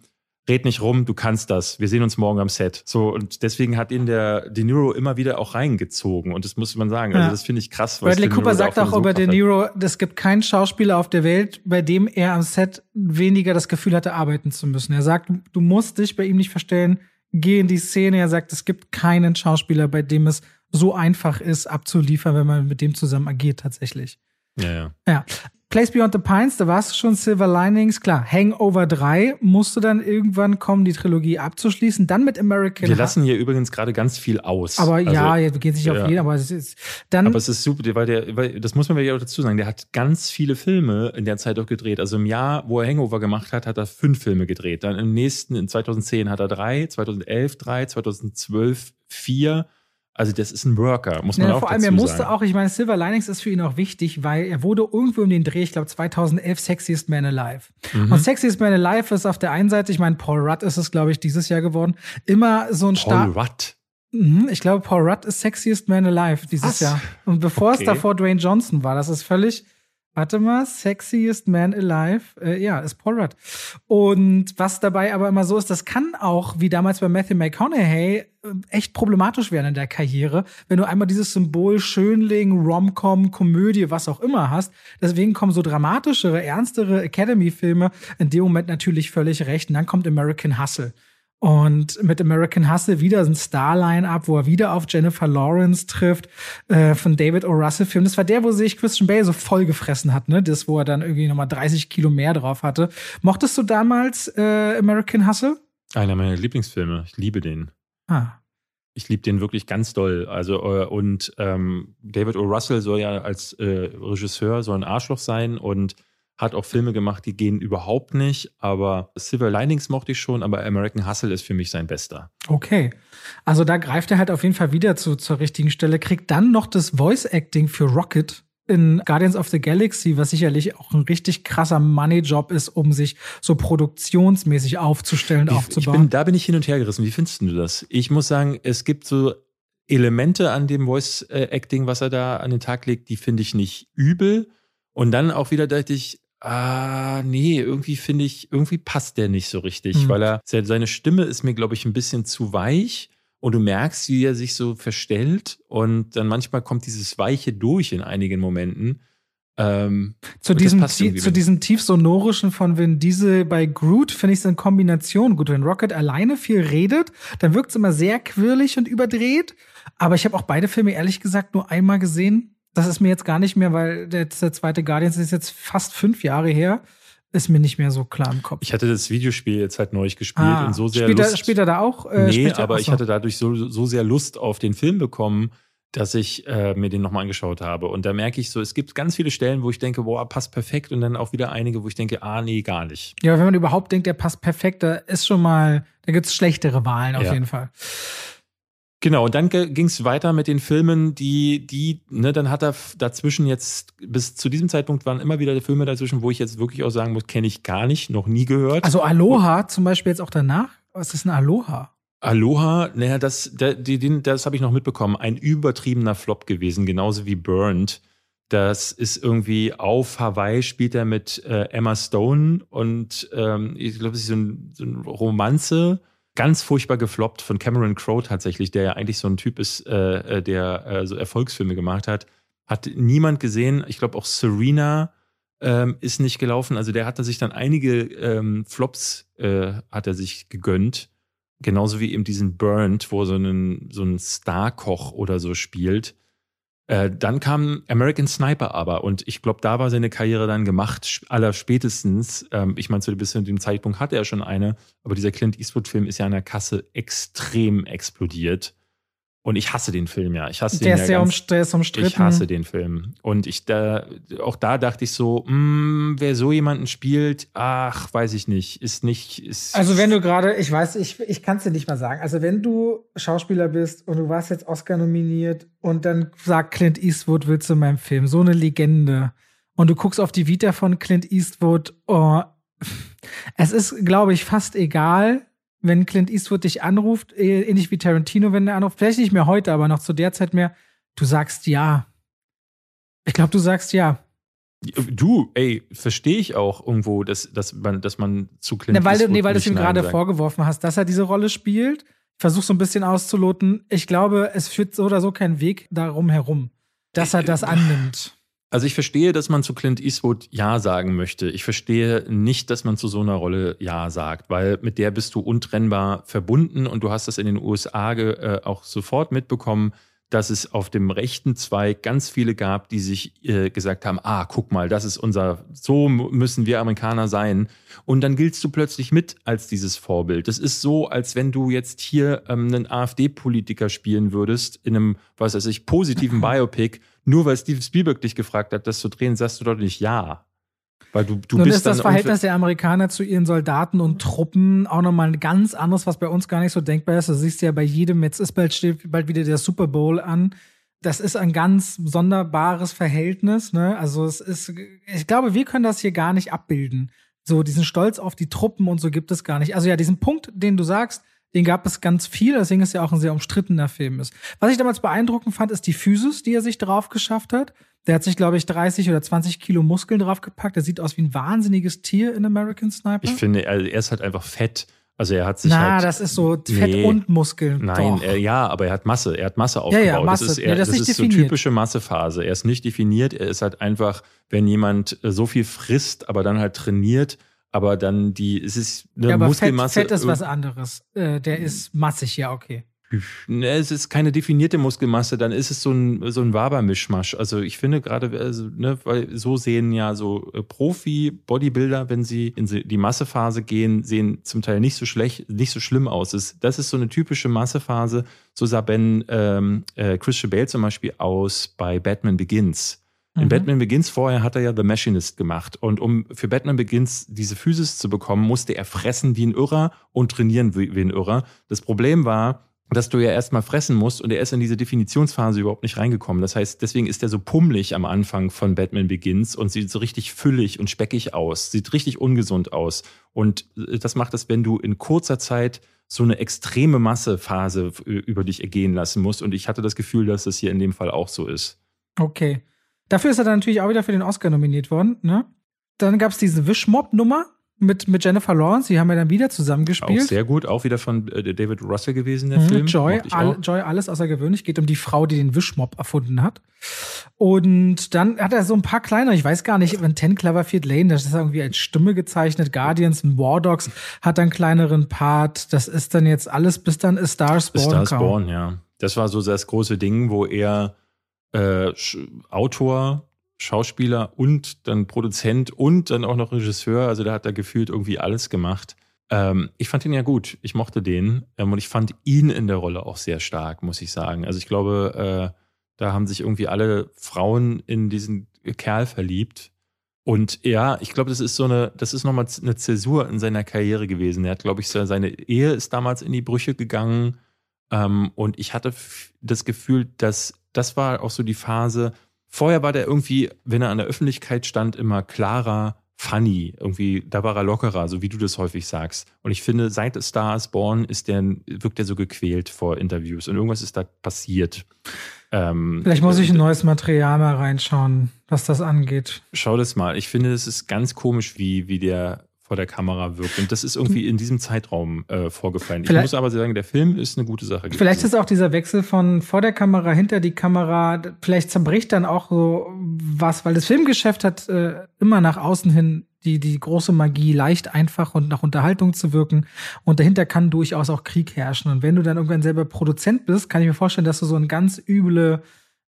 S1: red nicht rum, du kannst das. Wir sehen uns morgen am Set. So, und deswegen hat ihn der De Niro immer wieder auch reingezogen. Und das muss man sagen. Also,
S2: Ja.
S1: das finde ich krass. was
S2: Bradley Cooper sagt auch über De. Niro, es gibt keinen Schauspieler auf der Welt, bei dem er am Set weniger das Gefühl hatte, arbeiten zu müssen. Er sagt, du musst dich bei ihm nicht verstellen, geh in die Szene. Er sagt, es gibt keinen Schauspieler, bei dem es so einfach ist, abzuliefern, wenn man mit dem zusammen agiert tatsächlich.
S1: Ja, ja.
S2: Ja. Place Beyond the Pines, da warst du schon Silver Linings, klar. Hangover 3 musste dann irgendwann kommen, die Trilogie abzuschließen. Dann mit American
S1: Wir lassen hier übrigens gerade ganz viel aus.
S2: Aber
S1: Also,
S2: ja, jetzt geht nicht auf
S1: ja.
S2: jeden, aber es ist dann.
S1: Aber es ist super, weil der, weil, das muss man ja auch dazu sagen, der hat ganz viele Filme in der Zeit auch gedreht. Also im Jahr, wo er Hangover gemacht hat, hat er fünf Filme gedreht. Dann im nächsten, in 2010 hat er drei, 2011 drei, 2012 vier. Also das ist ein Worker, muss man ja, auch
S2: Vor allem, er musste sagen. auch, ich meine, Silver Linings ist für ihn auch wichtig, weil er wurde irgendwo in den Dreh, ich glaube 2011, Sexiest Man Alive. Mhm. Und Sexiest Man Alive ist auf der einen Seite, ich meine, Paul Rudd ist es, glaube ich, dieses Jahr geworden, immer so ein
S1: Paul Rudd?
S2: Mhm, ich glaube, Paul Rudd ist Sexiest Man Alive dieses Was? Jahr. Und bevor okay. es davor Dwayne Johnson war, das ist völlig Warte mal, Sexiest Man Alive, äh, ja, ist Paul Rudd. Und was dabei aber immer so ist, das kann auch, wie damals bei Matthew McConaughey, äh, echt problematisch werden in der Karriere, wenn du einmal dieses Symbol Schönling, Romcom, Komödie, was auch immer hast. Deswegen kommen so dramatischere, ernstere Academy-Filme in dem Moment natürlich völlig recht. Und dann kommt American Hustle. Und mit American Hustle wieder ein Star-Line-Up, wo er wieder auf Jennifer Lawrence trifft, äh, von David O. Russell-Film. Das war der, wo sich Christian Bale so voll gefressen hat, ne? Das, wo er dann irgendwie nochmal 30 Kilo mehr drauf hatte. Mochtest du damals äh, American Hustle?
S1: Einer meiner Lieblingsfilme. Ich liebe den. Ah. Ich liebe den wirklich ganz doll. Also, äh, und ähm, David O. Russell soll ja als äh, Regisseur so ein Arschloch sein und hat auch Filme gemacht, die gehen überhaupt nicht, aber Silver Linings mochte ich schon, aber American Hustle ist für mich sein bester.
S2: Okay. Also da greift er halt auf jeden Fall wieder zu, zur richtigen Stelle, kriegt dann noch das Voice Acting für Rocket in Guardians of the Galaxy, was sicherlich auch ein richtig krasser Money-Job ist, um sich so produktionsmäßig aufzustellen,
S1: ich,
S2: aufzubauen.
S1: Ich bin, da bin ich hin und her gerissen. Wie findest du das? Ich muss sagen, es gibt so Elemente an dem Voice-Acting, was er da an den Tag legt, die finde ich nicht übel. Und dann auch wieder dachte ich, Ah, nee, irgendwie finde ich, irgendwie passt der nicht so richtig, mhm. weil er, seine Stimme ist mir, glaube ich, ein bisschen zu weich und du merkst, wie er sich so verstellt und dann manchmal kommt dieses Weiche durch in einigen Momenten. Ähm,
S2: zu, diesem, zu diesem tief sonorischen von wenn diese bei Groot finde ich es in Kombination gut. Wenn Rocket alleine viel redet, dann wirkt es immer sehr quirlig und überdreht. Aber ich habe auch beide Filme ehrlich gesagt nur einmal gesehen das ist mir jetzt gar nicht mehr, weil der, der zweite Guardians ist jetzt fast fünf Jahre her, ist mir nicht mehr so klar im Kopf.
S1: Ich hatte das Videospiel jetzt halt neu gespielt ah, und so sehr
S2: spielt
S1: Lust.
S2: Er, spielt er da auch?
S1: Äh, nee, aber ich hatte dadurch so, so sehr Lust auf den Film bekommen, dass ich äh, mir den nochmal angeschaut habe. Und da merke ich so, es gibt ganz viele Stellen, wo ich denke, boah, passt perfekt. Und dann auch wieder einige, wo ich denke, ah, nee, gar nicht.
S2: Ja, wenn man überhaupt denkt, der passt perfekt, da ist schon mal, da gibt es schlechtere Wahlen auf ja. jeden Fall.
S1: Genau, und dann ging es weiter mit den Filmen, die, die, ne, dann hat er dazwischen jetzt, bis zu diesem Zeitpunkt waren immer wieder Filme dazwischen, wo ich jetzt wirklich auch sagen muss, kenne ich gar nicht, noch nie gehört.
S2: Also Aloha zum Beispiel jetzt auch danach? Was ist ein Aloha?
S1: Aloha, naja, das, der, die, das habe ich noch mitbekommen. Ein übertriebener Flop gewesen, genauso wie Burned. Das ist irgendwie auf Hawaii spielt er mit äh, Emma Stone und ähm, ich glaube, es ist so ein, so ein Romanze ganz furchtbar gefloppt von Cameron Crowe tatsächlich, der ja eigentlich so ein Typ ist, äh, äh, der äh, so Erfolgsfilme gemacht hat. Hat niemand gesehen. Ich glaube auch Serena ähm, ist nicht gelaufen. Also der hatte sich dann einige ähm, Flops äh, hat er sich gegönnt. Genauso wie eben diesen Burnt, wo so ein, so ein Star-Koch oder so spielt. Äh, dann kam American Sniper aber und ich glaube, da war seine Karriere dann gemacht, aller spätestens. Ähm, ich meine, zu dem Zeitpunkt hatte er schon eine, aber dieser Clint Eastwood-Film ist ja an der Kasse extrem explodiert. Und ich hasse den Film ja. Ich hasse
S2: der
S1: den
S2: ist ja ganz, der ist umstritten.
S1: Ich hasse den Film. Und ich da, auch da dachte ich so, mh, hm, wer so jemanden spielt, ach, weiß ich nicht, ist nicht. Ist
S2: also wenn du gerade, ich weiß, ich, ich kann es dir nicht mal sagen. Also wenn du Schauspieler bist und du warst jetzt Oscar nominiert und dann sagt Clint Eastwood, willst du in meinem Film, so eine Legende. Und du guckst auf die Vita von Clint Eastwood, oh, es ist, glaube ich, fast egal, wenn Clint Eastwood dich anruft, äh, ähnlich wie Tarantino, wenn er anruft, vielleicht nicht mehr heute, aber noch zu der Zeit mehr, du sagst ja. Ich glaube, du sagst ja.
S1: Du, ey, verstehe ich auch irgendwo, dass, dass, man, dass man zu Clint
S2: ne, weil Eastwood Nee, weil du es ihm gerade vorgeworfen hast, dass er diese Rolle spielt. Ich versuche so ein bisschen auszuloten. Ich glaube, es führt so oder so keinen Weg darum herum, dass er das annimmt.
S1: Also ich verstehe, dass man zu Clint Eastwood Ja sagen möchte. Ich verstehe nicht, dass man zu so einer Rolle Ja sagt, weil mit der bist du untrennbar verbunden und du hast das in den USA äh, auch sofort mitbekommen, dass es auf dem rechten Zweig ganz viele gab, die sich äh, gesagt haben, ah, guck mal, das ist unser, so müssen wir Amerikaner sein. Und dann giltst du plötzlich mit als dieses Vorbild. Das ist so, als wenn du jetzt hier ähm, einen AfD-Politiker spielen würdest in einem, was weiß ich, positiven Biopic nur weil Steven Spielberg dich gefragt hat, das zu drehen, sagst du doch nicht ja. Weil du, du
S2: Nun
S1: bist
S2: ist das Verhältnis der Amerikaner zu ihren Soldaten und Truppen auch nochmal ein ganz anderes, was bei uns gar nicht so denkbar ist. Du siehst ja bei jedem, jetzt ist bald, steht bald wieder der Super Bowl an. Das ist ein ganz sonderbares Verhältnis. Ne? Also es ist, ich glaube, wir können das hier gar nicht abbilden. So diesen Stolz auf die Truppen und so gibt es gar nicht. Also ja, diesen Punkt, den du sagst, den gab es ganz viel, deswegen ist ja auch ein sehr umstrittener Film ist. Was ich damals beeindruckend fand, ist die Physis, die er sich drauf geschafft hat. Der hat sich, glaube ich, 30 oder 20 Kilo Muskeln draufgepackt. Der sieht aus wie ein wahnsinniges Tier in American Sniper.
S1: Ich finde, er, er ist halt einfach fett. Also er hat sich
S2: Na,
S1: halt,
S2: das ist so Fett
S1: Nee.
S2: und Muskeln.
S1: Nein, er, ja, aber er hat Masse. Er hat Masse aufgebaut.
S2: ja, Masse.
S1: Das ist,
S2: Ja,
S1: er,
S2: das
S1: das
S2: ist
S1: ist so typische Massephase. Er ist nicht definiert. Er ist halt einfach, wenn jemand äh, so viel frisst, aber dann halt trainiert, aber dann die, es ist eine
S2: ja, aber Fett,
S1: Muskelmasse.
S2: Fett ist was anderes. Äh, der ist massig, ja, okay.
S1: Ne, es ist keine definierte Muskelmasse, dann ist es so ein, so ein Wabermischmasch. Also ich finde gerade, also, ne, weil so sehen ja so äh, Profi-Bodybuilder, wenn sie in die Massephase gehen, sehen zum Teil nicht so schlecht, nicht so schlimm aus. Das ist so eine typische Massephase. So sah Ben ähm, äh, Christian Bale zum Beispiel aus bei Batman Begins. In
S2: Mhm.
S1: Batman Begins vorher hat er ja The Machinist gemacht. Und um für Batman Begins diese Physis zu bekommen, musste er fressen wie ein Irrer und trainieren wie, wie ein Irrer. Das Problem war, dass du ja erstmal fressen musst und er ist in diese Definitionsphase überhaupt nicht reingekommen. Das heißt, deswegen ist er so pummelig am Anfang von Batman Begins und sieht so richtig füllig und speckig aus, sieht richtig ungesund aus. Und äh, das macht es, wenn du in kurzer Zeit so eine extreme Massephase äh, über dich ergehen lassen musst. Und ich hatte das Gefühl, dass das hier in dem Fall auch so ist.
S2: Okay. Dafür ist er dann natürlich auch wieder für den Oscar nominiert worden, ne? Dann gab es diese Wischmob-Nummer mit, mit Jennifer Lawrence, die haben ja dann wieder
S1: Auch
S2: zusammengespielt.
S1: sehr gut, auch wieder von äh, David Russell gewesen, der
S2: Mhm,
S1: Film.
S2: Joy, all,
S1: auch.
S2: Joy, alles außergewöhnlich. Geht um die Frau, die den Wischmob erfunden hat. Und dann hat er so ein paar kleinere, ich weiß gar nicht, in Ten Cloverfield Lane, das ist irgendwie als Stimme gezeichnet. Guardians und War Dogs hat einen kleineren Part. Das ist dann jetzt alles, bis dann A Star is
S1: A
S2: Born
S1: Star. Born, ja. Das war so das große Ding, wo er äh, Autor, Schauspieler und dann Produzent und dann auch noch Regisseur, also da hat er gefühlt irgendwie alles gemacht. Ähm, ich fand ihn ja gut, ich mochte den ähm, und ich fand ihn in der Rolle auch sehr stark, muss ich sagen. Also ich glaube, äh, da haben sich irgendwie alle Frauen in diesen Kerl verliebt. Und ja, ich glaube, das ist so eine, das ist nochmal eine Zäsur in seiner Karriere gewesen. Er hat, glaube ich, seine Ehe ist damals in die Brüche gegangen. Ähm, und ich hatte das Gefühl, dass das war auch so die Phase. Vorher war der irgendwie, wenn er an der Öffentlichkeit stand, immer klarer, funny. Irgendwie, da war er lockerer, so wie du das häufig sagst. Und ich finde, seit Star is Born ist der, wirkt er so gequält vor Interviews. Und irgendwas ist da passiert. Ähm,
S2: Vielleicht muss ich ein neues Material mal reinschauen, was das angeht.
S1: Schau das mal. Ich finde, es ist ganz komisch, wie, wie der vor der Kamera wirkt. Und das ist irgendwie in diesem Zeitraum äh, vorgefallen. Ich
S2: Vielleicht-
S1: muss aber sagen, der Film ist eine gute Sache. gewesen.
S2: Vielleicht ist auch dieser Wechsel von vor der Kamera, hinter die Kamera, vielleicht zerbricht dann auch so was, weil das Filmgeschäft hat äh, immer nach außen hin die, die große Magie, leicht, einfach und nach Unterhaltung zu wirken. Und dahinter kann durchaus auch Krieg herrschen. Und wenn du dann irgendwann selber Produzent bist, kann ich mir vorstellen, dass du so eine ganz üble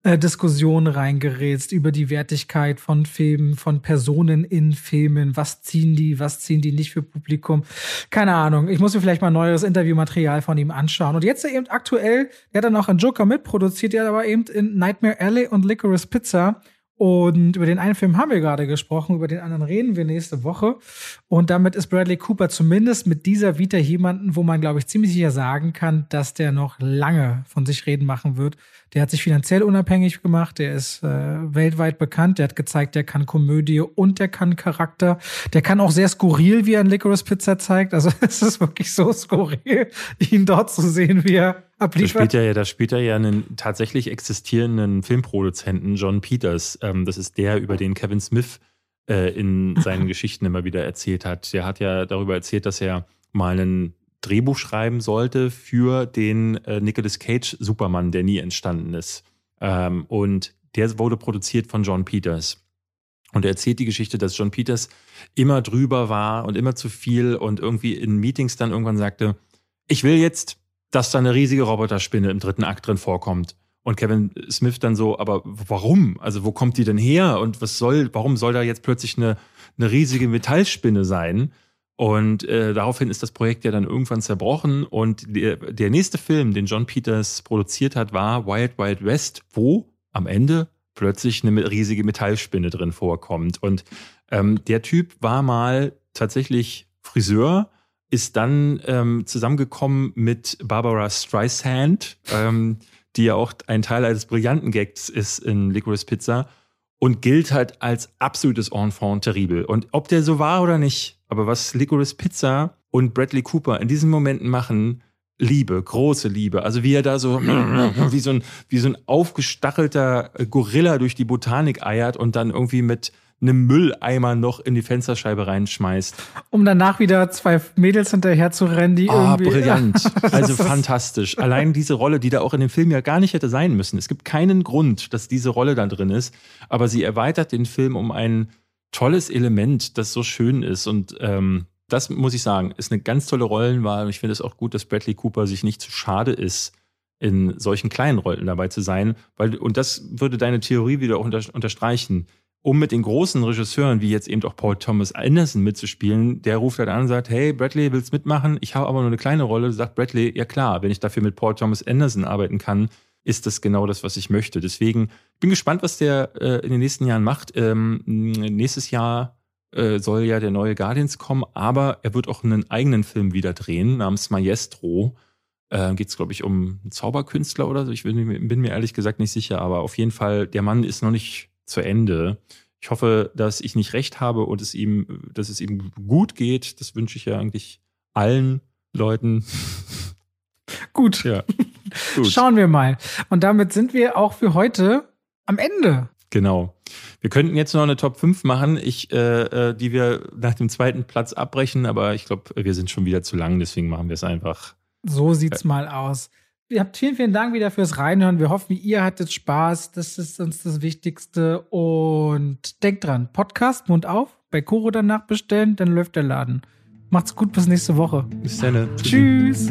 S2: äh, Diskussion reingerätst über die Wertigkeit von Filmen, von Personen in Filmen. Was ziehen die, was ziehen die nicht für Publikum? Keine Ahnung. Ich muss mir vielleicht mal neues Interviewmaterial von ihm anschauen. Und jetzt eben aktuell, der hat dann auch einen Joker mitproduziert, der hat aber eben in Nightmare Alley und Licorice Pizza. Und über den einen Film haben wir gerade gesprochen, über den anderen reden wir nächste Woche. Und damit ist Bradley Cooper zumindest mit dieser Vita jemanden, wo man, glaube ich, ziemlich sicher sagen kann, dass der noch lange von sich reden machen wird. Der hat sich finanziell unabhängig gemacht, der ist äh, weltweit bekannt, der hat gezeigt, der kann Komödie und der kann Charakter. Der kann auch sehr skurril, wie er in Licorice Pizza zeigt. Also es ist wirklich so skurril, ihn dort zu sehen, wie er
S1: Da
S2: abliefert.
S1: spielt er ja, da spielt er ja einen tatsächlich existierenden Filmproduzenten, John Peters. Ähm, das ist der, über den Kevin Smith äh, in seinen Geschichten immer wieder erzählt hat. Der hat ja darüber erzählt, dass er mal ein Drehbuch schreiben sollte für den äh, Nicolas Cage Superman, der nie entstanden ist. Ähm, und der wurde produziert von John Peters. Und er erzählt die Geschichte, dass John Peters immer drüber war und immer zu viel und irgendwie in Meetings dann irgendwann sagte, ich will jetzt, dass da eine riesige Roboterspinne im dritten Akt drin vorkommt. Und Kevin Smith dann so, aber warum? Also wo kommt die denn her? Und was soll, warum soll da jetzt plötzlich eine, eine riesige Metallspinne sein? Und äh, daraufhin ist das Projekt ja dann irgendwann zerbrochen. Und der, der nächste Film, den John Peters produziert hat, war Wild Wild West, wo am Ende plötzlich eine riesige Metallspinne drin vorkommt. Und ähm, der Typ war mal tatsächlich Friseur, ist dann ähm, zusammengekommen mit Barbara Streisand, ähm, die ja auch ein Teil eines brillanten Gags ist in Licorice Pizza und gilt halt als absolutes Enfant terrible. Und ob der so war oder nicht, aber was Licorice Pizza und Bradley Cooper in diesen Momenten machen, Liebe, große Liebe. Also wie er da so wie so ein, wie so ein aufgestachelter Gorilla durch die Botanik eiert und dann irgendwie mit einem Mülleimer noch in die Fensterscheibe reinschmeißt.
S2: Um danach wieder zwei Mädels hinterher zu rennen, die
S1: Ah,
S2: irgendwie.
S1: brillant. Also fantastisch. Allein diese Rolle, die da auch in dem Film ja gar nicht hätte sein müssen. Es gibt keinen Grund, dass diese Rolle da drin ist, aber sie erweitert den Film um ein tolles Element, das so schön ist und ähm, das muss ich sagen, ist eine ganz tolle Rollenwahl. Und ich finde es auch gut, dass Bradley Cooper sich nicht zu schade ist, in solchen kleinen Rollen dabei zu sein. Weil, und das würde deine Theorie wieder auch unter, unterstreichen. Um mit den großen Regisseuren, wie jetzt eben auch Paul Thomas Anderson mitzuspielen, der ruft halt an und sagt, hey, Bradley, willst mitmachen? Ich habe aber nur eine kleine Rolle. Sagt Bradley, ja klar, wenn ich dafür mit Paul Thomas Anderson arbeiten kann, ist das genau das, was ich möchte. Deswegen bin gespannt, was der äh, in den nächsten Jahren macht. Ähm, nächstes Jahr äh, soll ja der neue Guardians kommen, aber er wird auch einen eigenen Film wieder drehen, namens Maestro. Äh, Geht es, glaube ich, um einen Zauberkünstler oder so. Ich bin, bin mir ehrlich gesagt nicht sicher, aber auf jeden Fall, der Mann ist noch nicht zu Ende. Ich hoffe, dass ich nicht recht habe und es ihm, dass es ihm gut geht. Das wünsche ich ja eigentlich allen Leuten.
S2: Gut.
S1: Ja. Gut.
S2: Schauen wir mal. Und damit sind wir auch für heute am Ende.
S1: Genau. Wir könnten jetzt noch eine Top 5 machen, ich, äh, äh, die wir nach dem zweiten Platz abbrechen, aber ich glaube, wir sind schon wieder zu lang, deswegen machen wir es einfach.
S2: So sieht's mal aus. Ihr habt vielen, vielen Dank wieder fürs Reinhören. Wir hoffen, ihr hattet Spaß. Das ist uns das Wichtigste. Und denkt dran, Podcast, Mund auf, bei Koro danach bestellen, dann läuft der Laden. Macht's gut, bis nächste Woche.
S1: Bis dann.
S2: Tschüss.